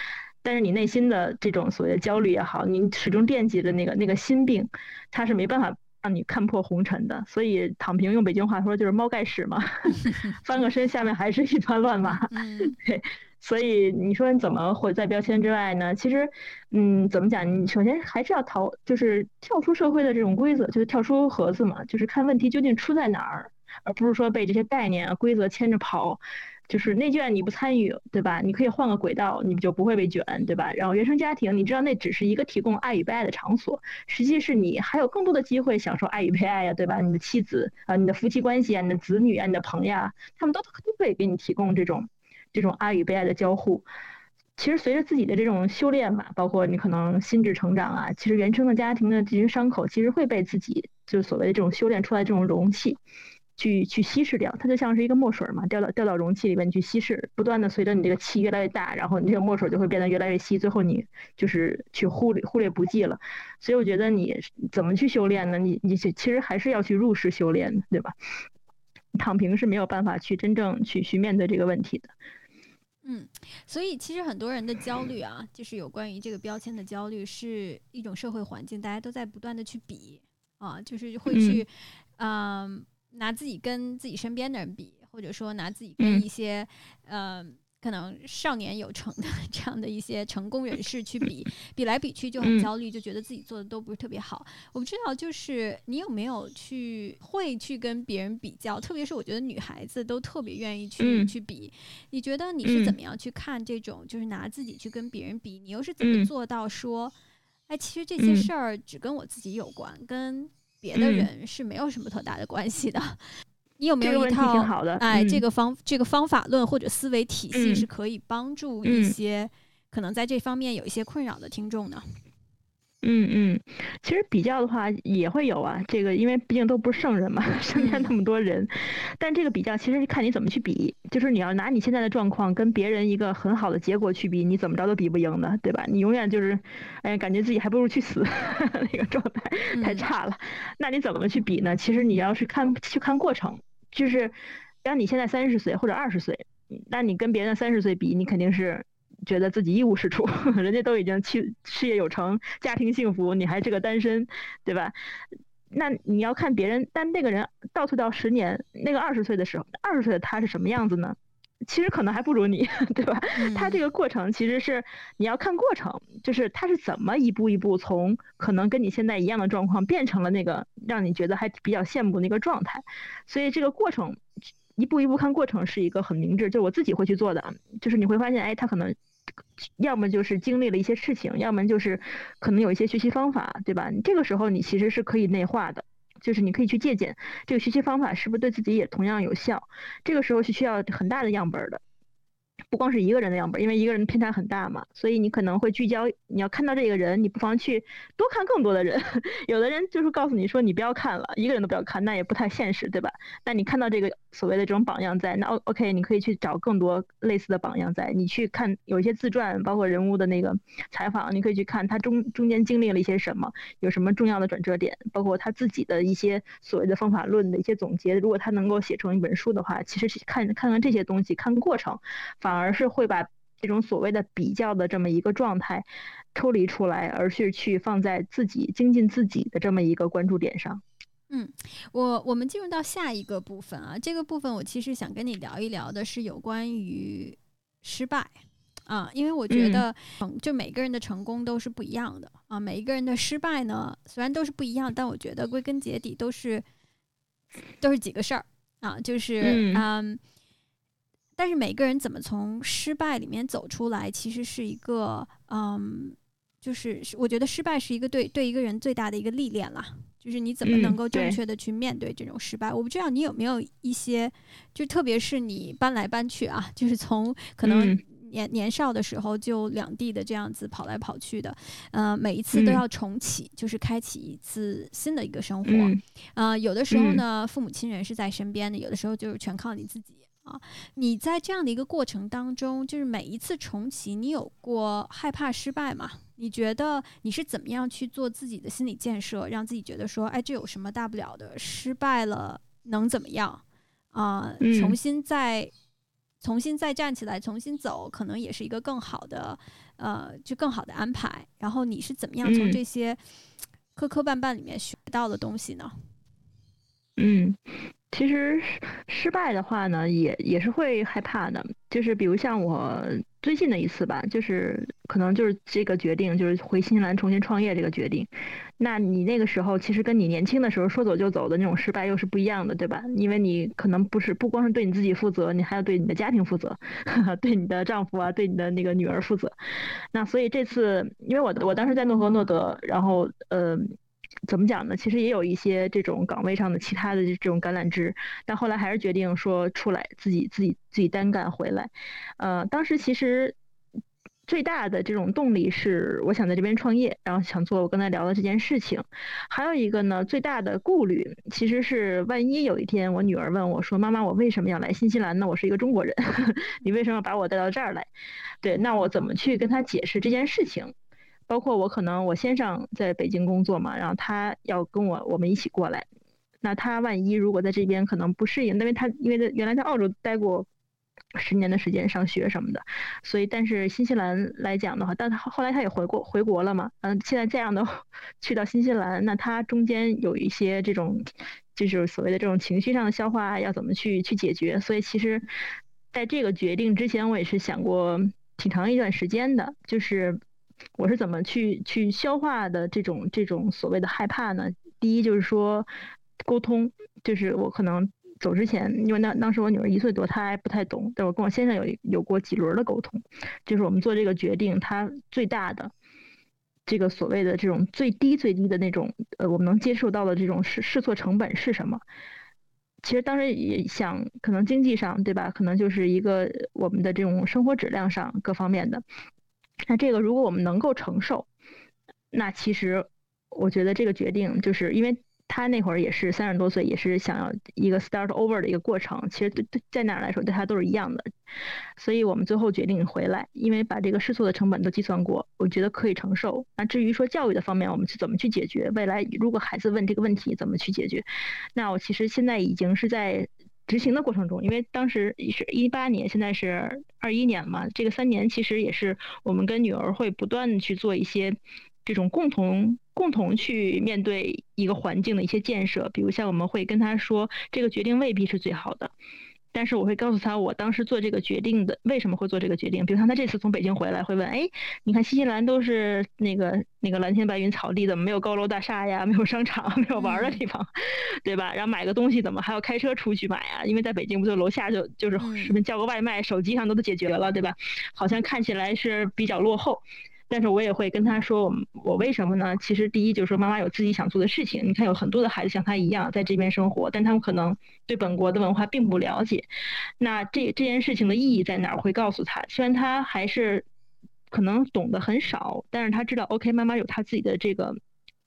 但是你内心的这种所谓的焦虑也好，你始终惦记着那个那个心病，它是没办法让你看破红尘的。所以躺平用北京话说就是猫盖屎嘛，翻个身下面还是一团乱麻。对，所以你说你怎么活在标签之外呢？其实，嗯，怎么讲？你首先还是要逃，就是跳出社会的这种规则，就是跳出盒子嘛，就是看问题究竟出在哪儿，而不是说被这些概念啊规则牵着跑。就是内卷你不参与，对吧？你可以换个轨道，你就不会被卷，对吧？然后原生家庭，你知道那只是一个提供爱与被爱的场所，实际是你还有更多的机会享受爱与被爱呀，对吧？你的妻子啊，你的夫妻关系啊，你的子女啊，你的朋友啊，他们都都会给你提供这种这种爱与被爱的交互。其实随着自己的这种修炼嘛，包括你可能心智成长啊，其实原生的家庭的这些伤口，其实会被自己就是所谓的这种修炼出来这种容器。去去稀释掉，它就像是一个墨水嘛，掉到掉到容器里面去稀释，不断的随着你这个气越来越大，然后你这个墨水就会变得越来越稀，最后你就是去忽略忽略不计了。所以我觉得你怎么去修炼呢？你你其实还是要去入世修炼，对吧？躺平是没有办法去真正去去面对这个问题的。嗯，所以其实很多人的焦虑啊，就是有关于这个标签的焦虑，是一种社会环境，大家都在不断的去比啊，就是会去，嗯，拿自己跟自己身边的人比，或者说拿自己跟一些，嗯。可能少年有成的这样的一些成功人士去比比来比去就很焦虑，就觉得自己做的都不是特别好。我不知道，就是你有没有去会去跟别人比较？特别是我觉得女孩子都特别愿意去去比。你觉得你是怎么样去看这种？就是拿自己去跟别人比，你又是怎么做到说，哎，其实这些事儿只跟我自己有关，跟别的人是没有什么特大的关系的。你有没有一套哎，这个方这个方法论或者思维体系是可以帮助一些可能在这方面有一些困扰的听众呢？嗯嗯，其实比较的话也会有啊，这个因为毕竟都不是圣人嘛，身边那么多人，但这个比较其实是看你怎么去比，就是你要拿你现在的状况跟别人一个很好的结果去比，你怎么着都比不赢的，对吧？你永远就是，哎，感觉自己还不如去死 那个状态太差了，那你怎么去比呢？其实你要是看去看过程。就是，当你现在三十岁或者二十岁，那你跟别人三十岁比，你肯定是觉得自己一无是处，人家都已经去事业有成、家庭幸福，你还是个单身，对吧？那你要看别人，但那个人倒退到十年，那个二十岁的时候，二十岁的他是什么样子呢？其实可能还不如你，对吧？他这个过程其实是你要看过程，就是他是怎么一步一步从可能跟你现在一样的状况变成了那个让你觉得还比较羡慕那个状态，所以这个过程一步一步看过程是一个很明智，就我自己会去做的，就是你会发现，哎，他可能要么就是经历了一些事情，要么就是可能有一些学习方法，对吧？你这个时候你其实是可以内化的。就是你可以去借鉴这个学习方法是不是对自己也同样有效，这个时候是需要很大的样本的。不光是一个人的样本，因为一个人偏差很大嘛，所以你可能会聚焦。你要看到这个人，你不妨去多看更多的人。有的人就是告诉你说你不要看了，一个人都不要看，那也不太现实，对吧？那你看到这个所谓的这种榜样在，那 O OK，你可以去找更多类似的榜样在。你去看有一些自传，包括人物的那个采访，你可以去看他中中间经历了一些什么，有什么重要的转折点，包括他自己的一些所谓的方法论的一些总结。如果他能够写成一本书的话，其实看看看这些东西，看过程。反而是会把这种所谓的比较的这么一个状态抽离出来，而是去放在自己精进自己的这么一个关注点上。嗯，我我们进入到下一个部分啊，这个部分我其实想跟你聊一聊的是有关于失败啊，因为我觉得就每个人的成功都是不一样的啊，每一个人的失败呢虽然都是不一样，但我觉得归根结底都是都是几个事儿啊，就是嗯。但是每个人怎么从失败里面走出来，其实是一个，嗯，就是我觉得失败是一个对对一个人最大的一个历练啦。就是你怎么能够正确的去面对这种失败？我不知道你有没有一些，就特别是你搬来搬去啊，就是从可能年年少的时候就两地的这样子跑来跑去的，呃，每一次都要重启，就是开启一次新的一个生活。呃，有的时候呢，父母亲人是在身边的，有的时候就是全靠你自己。啊，你在这样的一个过程当中，就是每一次重启，你有过害怕失败吗？你觉得你是怎么样去做自己的心理建设，让自己觉得说，哎，这有什么大不了的？失败了能怎么样？啊，重新再重新再站起来，重新走，可能也是一个更好的，呃，就更好的安排。然后你是怎么样从这些磕磕绊绊里面学到的东西呢？嗯。其实失败的话呢，也也是会害怕的。就是比如像我最近的一次吧，就是可能就是这个决定，就是回新西兰重新创业这个决定。那你那个时候其实跟你年轻的时候说走就走的那种失败又是不一样的，对吧？因为你可能不是不光是对你自己负责，你还要对你的家庭负责，对你的丈夫啊，对你的那个女儿负责。那所以这次，因为我我当时在诺和诺德，然后呃。怎么讲呢？其实也有一些这种岗位上的其他的这种橄榄枝，但后来还是决定说出来自己自己自己单干回来。呃，当时其实最大的这种动力是我想在这边创业，然后想做我刚才聊的这件事情。还有一个呢，最大的顾虑其实是万一有一天我女儿问我说：“妈妈，我为什么要来新西兰呢？我是一个中国人，你为什么要把我带到这儿来？”对，那我怎么去跟她解释这件事情？包括我可能我先生在北京工作嘛，然后他要跟我我们一起过来，那他万一如果在这边可能不适应，因为他因为在原来在澳洲待过十年的时间上学什么的，所以但是新西兰来讲的话，但他后来他也回国回国了嘛，嗯，现在这样的 去到新西兰，那他中间有一些这种就是所谓的这种情绪上的消化要怎么去去解决？所以其实在这个决定之前，我也是想过挺长一段时间的，就是。我是怎么去去消化的这种这种所谓的害怕呢？第一就是说沟通，就是我可能走之前，因为那当时我女儿一岁多，她还不太懂，但我跟我先生有有过几轮的沟通，就是我们做这个决定，他最大的这个所谓的这种最低最低的那种呃，我们能接受到的这种试试错成本是什么？其实当时也想，可能经济上对吧？可能就是一个我们的这种生活质量上各方面的。那这个如果我们能够承受，那其实我觉得这个决定就是因为他那会儿也是三十多岁，也是想要一个 start over 的一个过程。其实对对，在哪儿来说对他都是一样的。所以我们最后决定回来，因为把这个试错的成本都计算过，我觉得可以承受。那至于说教育的方面，我们去怎么去解决？未来如果孩子问这个问题怎么去解决？那我其实现在已经是在。执行的过程中，因为当时是一八年，现在是二一年嘛，这个三年其实也是我们跟女儿会不断去做一些这种共同共同去面对一个环境的一些建设，比如像我们会跟她说，这个决定未必是最好的。但是我会告诉他，我当时做这个决定的为什么会做这个决定。比如像他这次从北京回来，会问：哎，你看新西兰都是那个那个蓝天白云草地，怎么没有高楼大厦呀？没有商场，没有玩的地方，对吧？然后买个东西怎么还要开车出去买啊？因为在北京不就楼下就就是什么叫个外卖，手机上都都解决了，对吧？好像看起来是比较落后。但是我也会跟他说，我我为什么呢？其实第一就是说，妈妈有自己想做的事情。你看，有很多的孩子像他一样在这边生活，但他们可能对本国的文化并不了解。那这这件事情的意义在哪儿？会告诉他。虽然他还是可能懂得很少，但是他知道，OK，妈妈有他自己的这个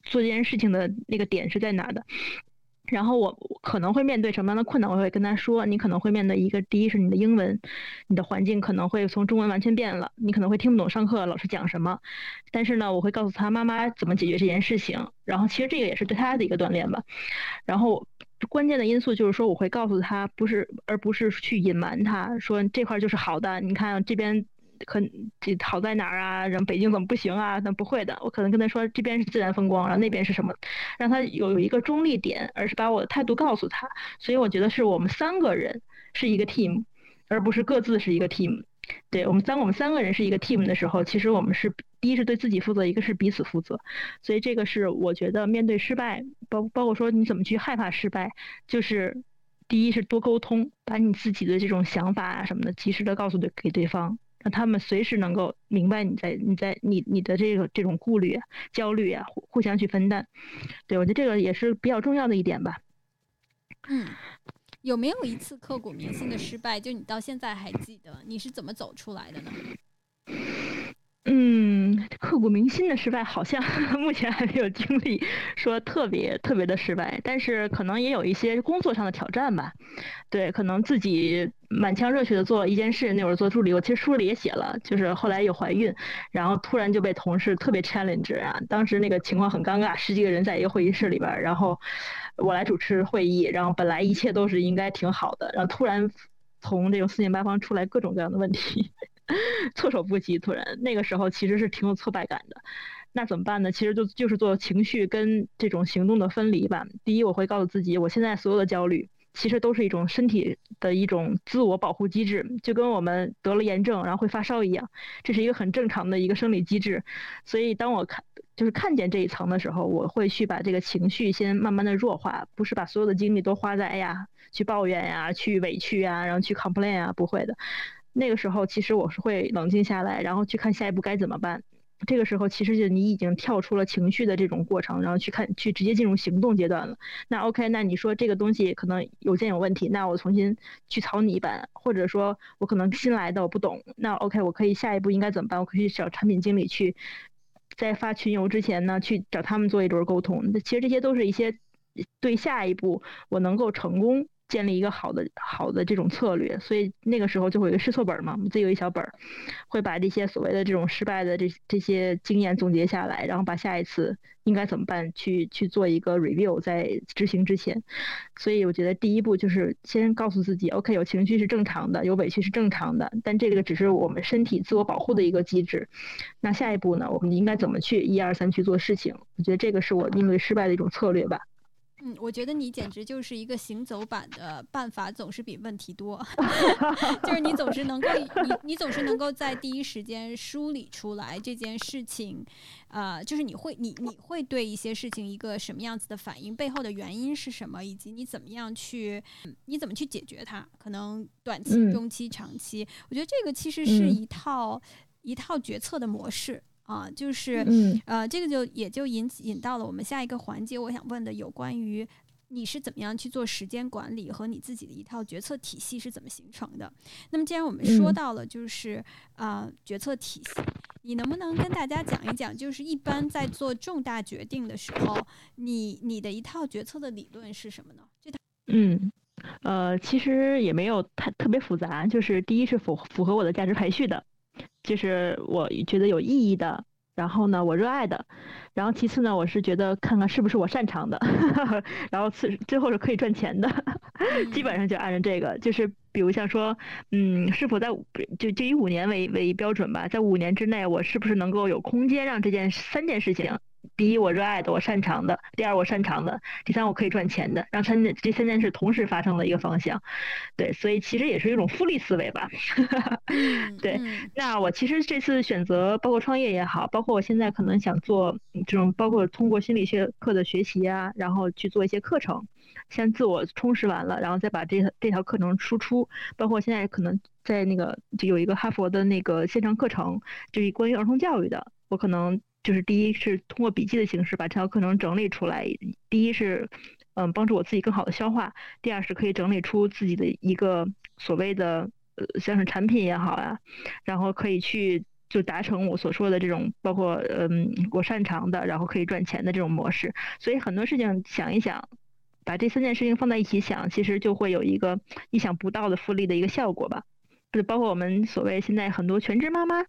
做这件事情的那个点是在哪的。然后我可能会面对什么样的困难，我会跟他说，你可能会面对一个，第一是你的英文，你的环境可能会从中文完全变了，你可能会听不懂上课老师讲什么。但是呢，我会告诉他妈妈怎么解决这件事情。然后其实这个也是对他的一个锻炼吧。然后关键的因素就是说，我会告诉他，不是而不是去隐瞒他，说这块就是好的，你看这边。可这好在哪儿啊？然后北京怎么不行啊？那不会的，我可能跟他说这边是自然风光，然后那边是什么，让他有一个中立点，而是把我的态度告诉他。所以我觉得是我们三个人是一个 team，而不是各自是一个 team。对我们当我们三个人是一个 team 的时候，其实我们是第一是对自己负责，一个是彼此负责。所以这个是我觉得面对失败，包包括说你怎么去害怕失败，就是第一是多沟通，把你自己的这种想法啊什么的及时的告诉对给对方。让他们随时能够明白你在你在你你的这个这种顾虑、焦虑啊，互互相去分担。对我觉得这个也是比较重要的一点吧。嗯，有没有一次刻骨铭心的失败，就你到现在还记得？你是怎么走出来的呢？嗯，刻骨铭心的失败好像 目前还没有经历，说特别特别的失败，但是可能也有一些工作上的挑战吧。对，可能自己满腔热血的做一件事，那会儿做助理，我其实书里也写了，就是后来有怀孕，然后突然就被同事特别 challenge 啊，当时那个情况很尴尬，十几个人在一个会议室里边，然后我来主持会议，然后本来一切都是应该挺好的，然后突然从这种四面八方出来各种各样的问题。措手不及，突然那个时候其实是挺有挫败感的。那怎么办呢？其实就就是做情绪跟这种行动的分离吧。第一，我会告诉自己，我现在所有的焦虑其实都是一种身体的一种自我保护机制，就跟我们得了炎症然后会发烧一样，这是一个很正常的一个生理机制。所以当我看就是看见这一层的时候，我会去把这个情绪先慢慢的弱化，不是把所有的精力都花在哎呀去抱怨呀、去委屈呀、然后去 complain 啊，不会的。那个时候，其实我是会冷静下来，然后去看下一步该怎么办。这个时候其实就你已经跳出了情绪的这种过程，然后去看去直接进入行动阶段了。那 OK，那你说这个东西可能邮件有问题，那我重新去草拟一版，或者说我可能新来的我不懂，那 OK，我可以下一步应该怎么办？我可以找产品经理去，在发群邮之前呢，去找他们做一轮沟通。其实这些都是一些对下一步我能够成功。建立一个好的好的这种策略，所以那个时候就会有一个试错本嘛，我们自己有一小本儿，会把这些所谓的这种失败的这这些经验总结下来，然后把下一次应该怎么办去去做一个 review，在执行之前。所以我觉得第一步就是先告诉自己，OK，有情绪是正常的，有委屈是正常的，但这个只是我们身体自我保护的一个机制。那下一步呢，我们应该怎么去一二三去做事情？我觉得这个是我应对失败的一种策略吧。嗯，我觉得你简直就是一个行走版的办法，总是比问题多。就是你总是能够，你你总是能够在第一时间梳理出来这件事情，呃，就是你会你你会对一些事情一个什么样子的反应，背后的原因是什么，以及你怎么样去，你怎么去解决它？可能短期、中期、长期，我觉得这个其实是一套一套决策的模式。啊，就是，呃，这个就也就引引到了我们下一个环节，我想问的有关于你是怎么样去做时间管理和你自己的一套决策体系是怎么形成的。那么，既然我们说到了就是啊决策体系，你能不能跟大家讲一讲，就是一般在做重大决定的时候，你你的一套决策的理论是什么呢？这套嗯，呃，其实也没有太特别复杂，就是第一是符符合我的价值排序的。就是我觉得有意义的，然后呢，我热爱的，然后其次呢，我是觉得看看是不是我擅长的，然后次最后是可以赚钱的，基本上就按照这个，就是比如像说，嗯，是否在就就以五年为为标准吧，在五年之内，我是不是能够有空间让这件三件事情。第一，我热爱的，我擅长的；第二，我擅长的；第三，我可以赚钱的。让三件这三件事同时发生的一个方向，对，所以其实也是一种复利思维吧。对，那我其实这次选择，包括创业也好，包括我现在可能想做这种，包括通过心理学课的学习啊，然后去做一些课程，先自我充实完了，然后再把这这条课程输出。包括现在可能在那个就有一个哈佛的那个线上课程，就是关于儿童教育的，我可能。就是第一是通过笔记的形式把这条课程整理出来，第一是，嗯，帮助我自己更好的消化；第二是可以整理出自己的一个所谓的，呃，像是产品也好呀，然后可以去就达成我所说的这种，包括嗯我擅长的，然后可以赚钱的这种模式。所以很多事情想一想，把这三件事情放在一起想，其实就会有一个意想不到的复利的一个效果吧。就包括我们所谓现在很多全职妈妈。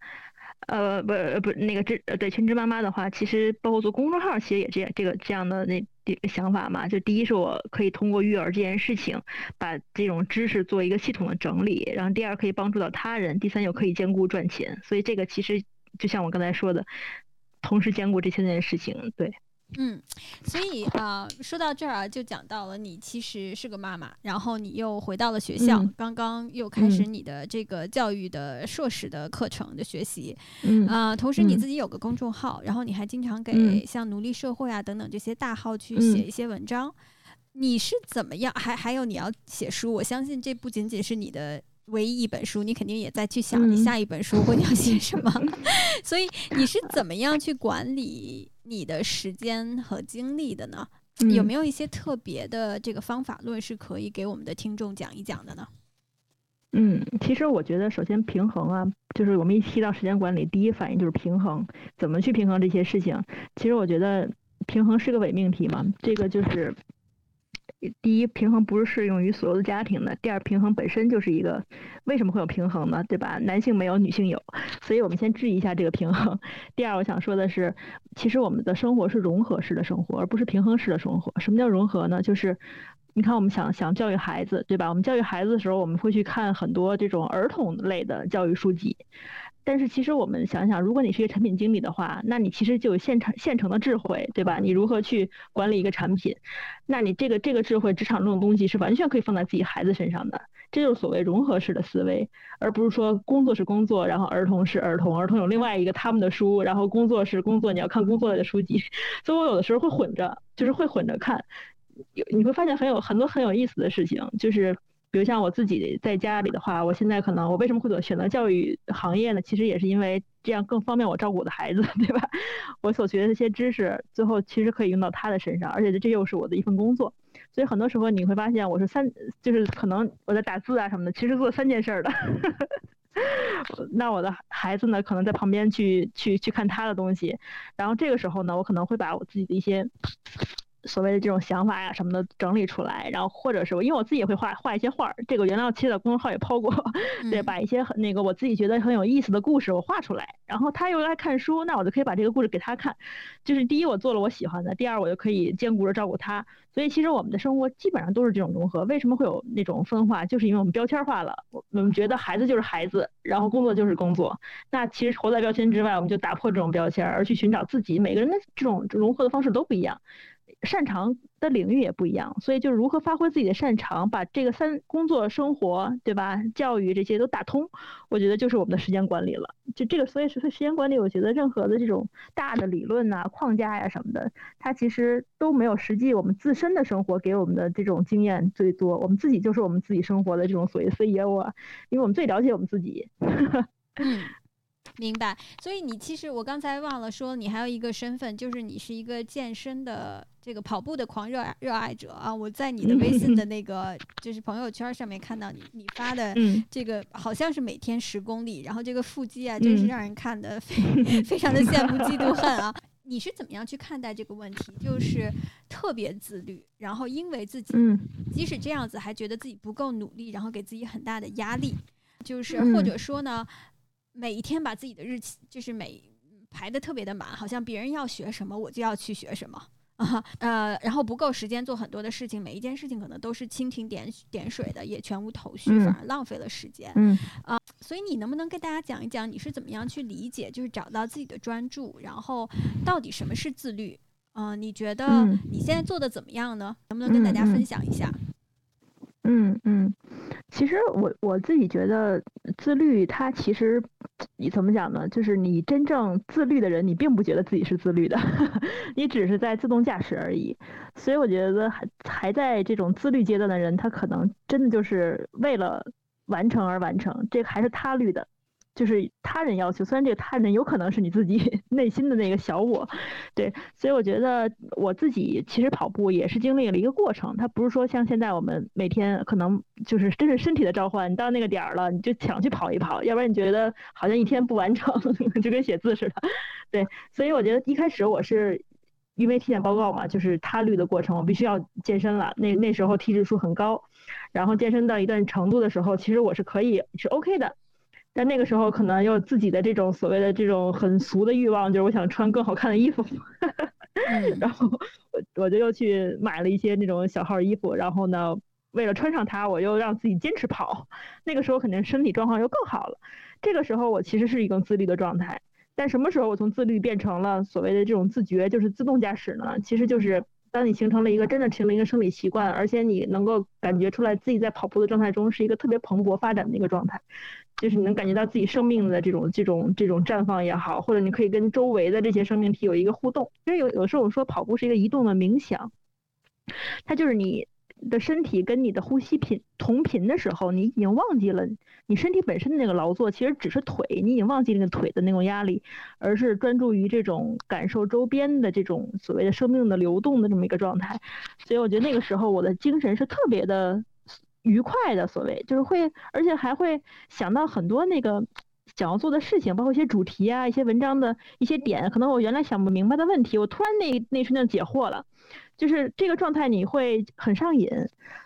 呃，不，不，那个这对全职妈妈的话，其实包括做公众号，其实也这样，这个这样的那想法嘛。就第一是我可以通过育儿这件事情，把这种知识做一个系统的整理，然后第二可以帮助到他人，第三又可以兼顾赚钱。所以这个其实就像我刚才说的，同时兼顾这些件事情，对。嗯，所以啊，说到这儿啊，就讲到了你其实是个妈妈，然后你又回到了学校，刚刚又开始你的这个教育的硕士的课程的学习，嗯啊，同时你自己有个公众号，然后你还经常给像奴隶社会啊等等这些大号去写一些文章，你是怎么样？还还有你要写书，我相信这不仅仅是你的。唯一一本书，你肯定也在去想你下一本书会 要写什么，所以你是怎么样去管理你的时间和精力的呢？有没有一些特别的这个方法论是可以给我们的听众讲一讲的呢？嗯，其实我觉得首先平衡啊，就是我们一提到时间管理，第一反应就是平衡，怎么去平衡这些事情？其实我觉得平衡是个伪命题嘛，这个就是。第一，平衡不是适用于所有的家庭的。第二，平衡本身就是一个，为什么会有平衡呢？对吧？男性没有，女性有，所以我们先质疑一下这个平衡。第二，我想说的是，其实我们的生活是融合式的生活，而不是平衡式的生活。什么叫融合呢？就是，你看，我们想想教育孩子，对吧？我们教育孩子的时候，我们会去看很多这种儿童类的教育书籍。但是其实我们想想，如果你是一个产品经理的话，那你其实就有现成现成的智慧，对吧？你如何去管理一个产品？那你这个这个智慧，职场这种东西是完全可以放在自己孩子身上的。这就是所谓融合式的思维，而不是说工作是工作，然后儿童是儿童，儿童有另外一个他们的书，然后工作是工作，你要看工作类的书籍。所以我有的时候会混着，就是会混着看。有你会发现很有很多很有意思的事情，就是比如像我自己在家里的话，我现在可能我为什么会选择教育行业呢？其实也是因为这样更方便我照顾我的孩子，对吧？我所学的这些知识，最后其实可以用到他的身上，而且这又是我的一份工作。所以很多时候你会发现，我是三，就是可能我在打字啊什么的，其实做三件事的。那我的孩子呢，可能在旁边去去去看他的东西，然后这个时候呢，我可能会把我自己的一些。所谓的这种想法呀什么的整理出来，然后或者是我，因为我自己也会画画一些画儿，这个原来其实在公众号也抛过，对，把一些很那个我自己觉得很有意思的故事我画出来，然后他又爱看书，那我就可以把这个故事给他看，就是第一我做了我喜欢的，第二我就可以兼顾着照顾他，所以其实我们的生活基本上都是这种融合。为什么会有那种分化？就是因为我们标签化了，我们觉得孩子就是孩子，然后工作就是工作，那其实活在标签之外，我们就打破这种标签，而去寻找自己。每个人的这种融合的方式都不一样。擅长的领域也不一样，所以就如何发挥自己的擅长，把这个三工作、生活，对吧？教育这些都打通，我觉得就是我们的时间管理了。就这个，所以是时间管理，我觉得任何的这种大的理论呐、框架呀什么的，它其实都没有实际我们自身的生活给我们的这种经验最多。我们自己就是我们自己生活的这种所谓 CEO 啊，因为我们最了解我们自己。明白，所以你其实我刚才忘了说，你还有一个身份，就是你是一个健身的这个跑步的狂热热爱者啊！我在你的微信的 那个就是朋友圈上面看到你你发的这个好像是每天十公里，然后这个腹肌啊，真是让人看的非 非常的羡慕嫉妒恨啊！你是怎么样去看待这个问题？就是特别自律，然后因为自己即使这样子还觉得自己不够努力，然后给自己很大的压力，就是或者说呢？每一天把自己的日期就是每排的特别的满，好像别人要学什么我就要去学什么 啊呃，然后不够时间做很多的事情，每一件事情可能都是蜻蜓点点水的，也全无头绪，反而浪费了时间。嗯啊，所以你能不能跟大家讲一讲你是怎么样去理解，就是找到自己的专注，然后到底什么是自律？嗯，你觉得你现在做的怎么样呢？能不能跟大家分享一下？嗯嗯，嗯嗯其实我我自己觉得自律，它其实你怎么讲呢？就是你真正自律的人，你并不觉得自己是自律的，你只是在自动驾驶而已。所以我觉得还还在这种自律阶段的人，他可能真的就是为了完成而完成，这还是他律的。就是他人要求，虽然这个他人有可能是你自己 内心的那个小我，对，所以我觉得我自己其实跑步也是经历了一个过程，它不是说像现在我们每天可能就是真是身体的召唤，你到那个点儿了你就想去跑一跑，要不然你觉得好像一天不完成，就跟写字似的，对，所以我觉得一开始我是因为体检报告嘛，就是他律的过程，我必须要健身了，那那时候体脂数很高，然后健身到一段程度的时候，其实我是可以是 OK 的。但那个时候可能有自己的这种所谓的这种很俗的欲望，就是我想穿更好看的衣服，然后我我就又去买了一些那种小号衣服，然后呢，为了穿上它，我又让自己坚持跑。那个时候肯定身体状况又更好了。这个时候我其实是一个自律的状态，但什么时候我从自律变成了所谓的这种自觉，就是自动驾驶呢？其实就是当你形成了一个真的形成一个生理习惯，而且你能够感觉出来自己在跑步的状态中是一个特别蓬勃发展的一个状态。就是你能感觉到自己生命的这种、这种、这种绽放也好，或者你可以跟周围的这些生命体有一个互动。其实有有时候我们说跑步是一个移动的冥想，它就是你的身体跟你的呼吸频同频的时候，你已经忘记了你身体本身的那个劳作，其实只是腿，你已经忘记那个腿的那种压力，而是专注于这种感受周边的这种所谓的生命的流动的这么一个状态。所以我觉得那个时候我的精神是特别的。愉快的所谓就是会，而且还会想到很多那个想要做的事情，包括一些主题啊、一些文章的一些点，可能我原来想不明白的问题，我突然那那瞬间解惑了，就是这个状态你会很上瘾，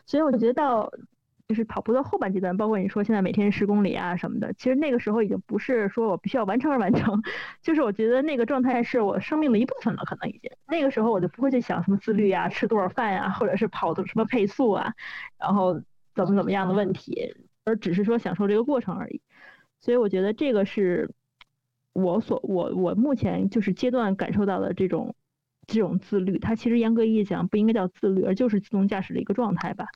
所以我觉得到就是跑步的后半阶段，包括你说现在每天十公里啊什么的，其实那个时候已经不是说我必须要完成而完成，就是我觉得那个状态是我生命的一部分了，可能已经那个时候我就不会去想什么自律啊、吃多少饭呀，或者是跑的什么配速啊，然后。怎么怎么样的问题，而只是说享受这个过程而已。所以我觉得这个是我所我我目前就是阶段感受到的这种这种自律。它其实严格意义讲不应该叫自律，而就是自动驾驶的一个状态吧。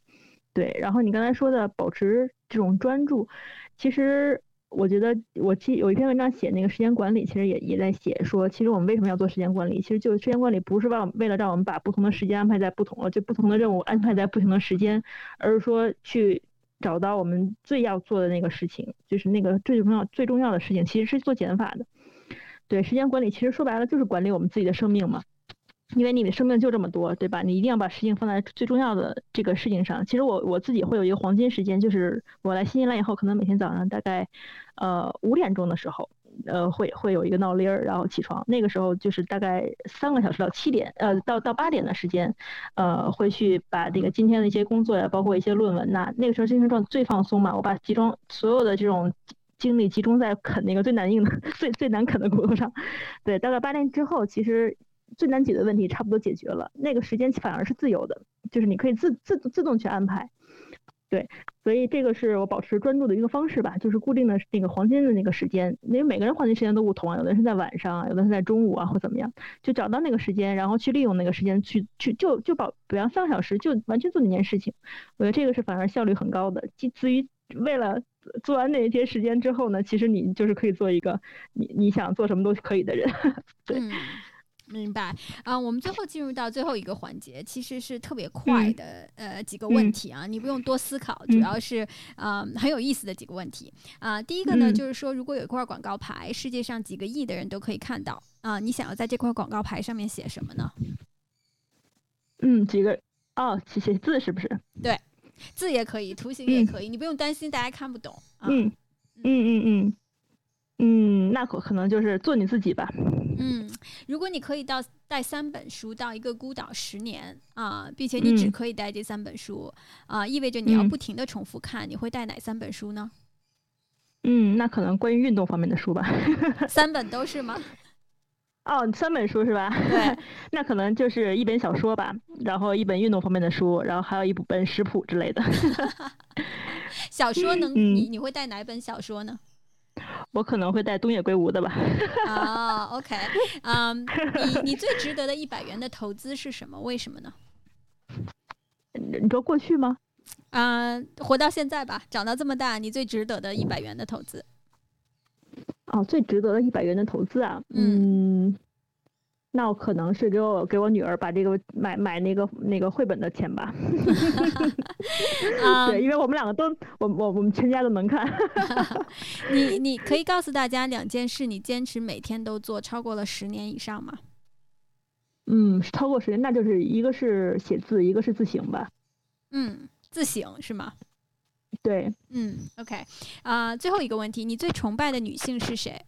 对。然后你刚才说的保持这种专注，其实我觉得我记有一篇文章写那个时间管理，其实也也在写说，其实我们为什么要做时间管理？其实就时间管理不是让为了让我们把不同的时间安排在不同就不同的任务安排在不同的时间，而是说去找到我们最要做的那个事情，就是那个最重要最重要的事情，其实是做减法的。对，时间管理其实说白了就是管理我们自己的生命嘛。因为你的生命就这么多，对吧？你一定要把事情放在最重要的这个事情上。其实我我自己会有一个黄金时间，就是我来新西兰以后，可能每天早上大概，呃五点钟的时候，呃会会有一个闹铃儿，然后起床。那个时候就是大概三个小时到七点，呃到到八点的时间，呃会去把这个今天的一些工作呀，包括一些论文呐。那个时候精神状态最放松嘛，我把集中所有的这种精力集中在啃那个最难硬的、最最难啃的骨头上。对，到了八点之后，其实。最难解的问题差不多解决了，那个时间反而是自由的，就是你可以自自自动去安排。对，所以这个是我保持专注的一个方式吧，就是固定的那个黄金的那个时间，因为每个人黄金时间都不同啊，有的人是在晚上，有的是在中午啊，或怎么样，就找到那个时间，然后去利用那个时间去去就就保，比方三个小时就完全做那件事情，我觉得这个是反而效率很高的。至于为了做完那一些时间之后呢，其实你就是可以做一个你你想做什么都可以的人，对。明白啊，我们最后进入到最后一个环节，其实是特别快的，呃，几个问题啊，你不用多思考，主要是啊很有意思的几个问题啊。第一个呢，就是说，如果有一块广告牌，世界上几个亿的人都可以看到啊，你想要在这块广告牌上面写什么呢？嗯，几个哦，写写字是不是？对，字也可以，图形也可以，你不用担心大家看不懂。嗯嗯嗯嗯嗯，那可可能就是做你自己吧。嗯，如果你可以到带三本书到一个孤岛十年啊，并且你只可以带这三本书啊，意味着你要不停的重复看，你会带哪三本书呢？嗯，那可能关于运动方面的书吧。三本都是吗？哦，三本书是吧？对，那可能就是一本小说吧，然后一本运动方面的书，然后还有一本食谱之类的。小说能你你会带哪本小说呢？我可能会带东野圭吾的吧。啊，OK，嗯，你你最值得的一百元的投资是什么？为什么呢？你说过去吗？啊，活到现在吧，长到这么大，你最值得的一百元的投资。哦，最值得的一百元的投资啊，嗯。那我可能是给我给我女儿把这个买买那个那个绘本的钱吧，对，因为我们两个都我我我们全家都能看。你你可以告诉大家两件事，你坚持每天都做超过了十年以上吗？嗯，超过十年，那就是一个是写字，一个是自省吧。嗯，自省是吗？对，嗯，OK，啊，最后一个问题，你最崇拜的女性是谁？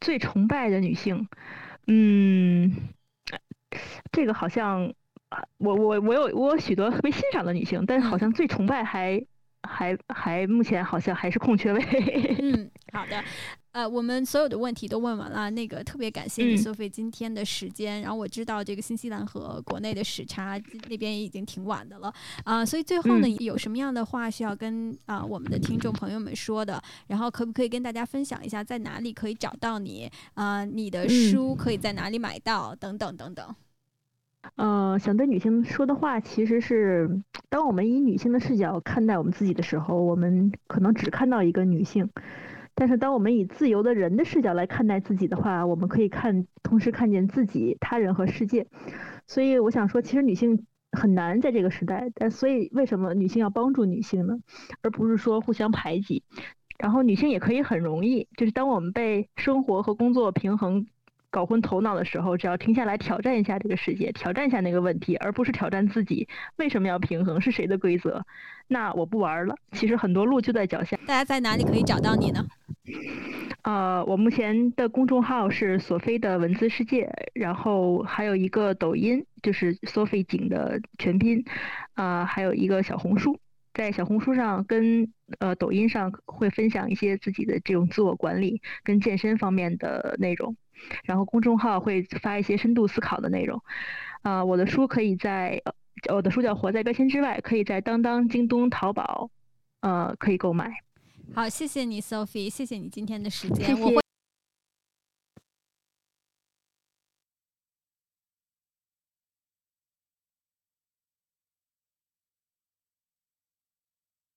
最崇拜的女性。嗯，这个好像，我我我有我有许多特别欣赏的女性，但是好像最崇拜还还还目前好像还是空缺位。嗯，好的。呃，我们所有的问题都问完了。那个特别感谢你，Sophie 今天的时间。然后我知道这个新西兰和国内的时差那边也已经挺晚的了啊，所以最后呢，有什么样的话需要跟啊我们的听众朋友们说的？然后可不可以跟大家分享一下，在哪里可以找到你啊？你的书可以在哪里买到？等等等等。呃，想对女性说的话，其实是当我们以女性的视角看待我们自己的时候，我们可能只看到一个女性。但是，当我们以自由的人的视角来看待自己的话，我们可以看，同时看见自己、他人和世界。所以，我想说，其实女性很难在这个时代。但所以，为什么女性要帮助女性呢？而不是说互相排挤。然后，女性也可以很容易，就是当我们被生活和工作平衡。搞昏头脑的时候，只要停下来挑战一下这个世界，挑战一下那个问题，而不是挑战自己。为什么要平衡？是谁的规则？那我不玩了。其实很多路就在脚下。大家在哪里可以找到你呢？呃，我目前的公众号是索菲的文字世界，然后还有一个抖音，就是 Sophie 景的全拼，啊，还有一个小红书，在小红书上跟呃抖音上会分享一些自己的这种自我管理跟健身方面的内容。然后公众号会发一些深度思考的内容，啊，我的书可以在，我的书叫《活在标签之外》，可以在当当、京东、淘宝，呃，可以购买。好，谢谢你，Sophie，谢谢你今天的时间，我会。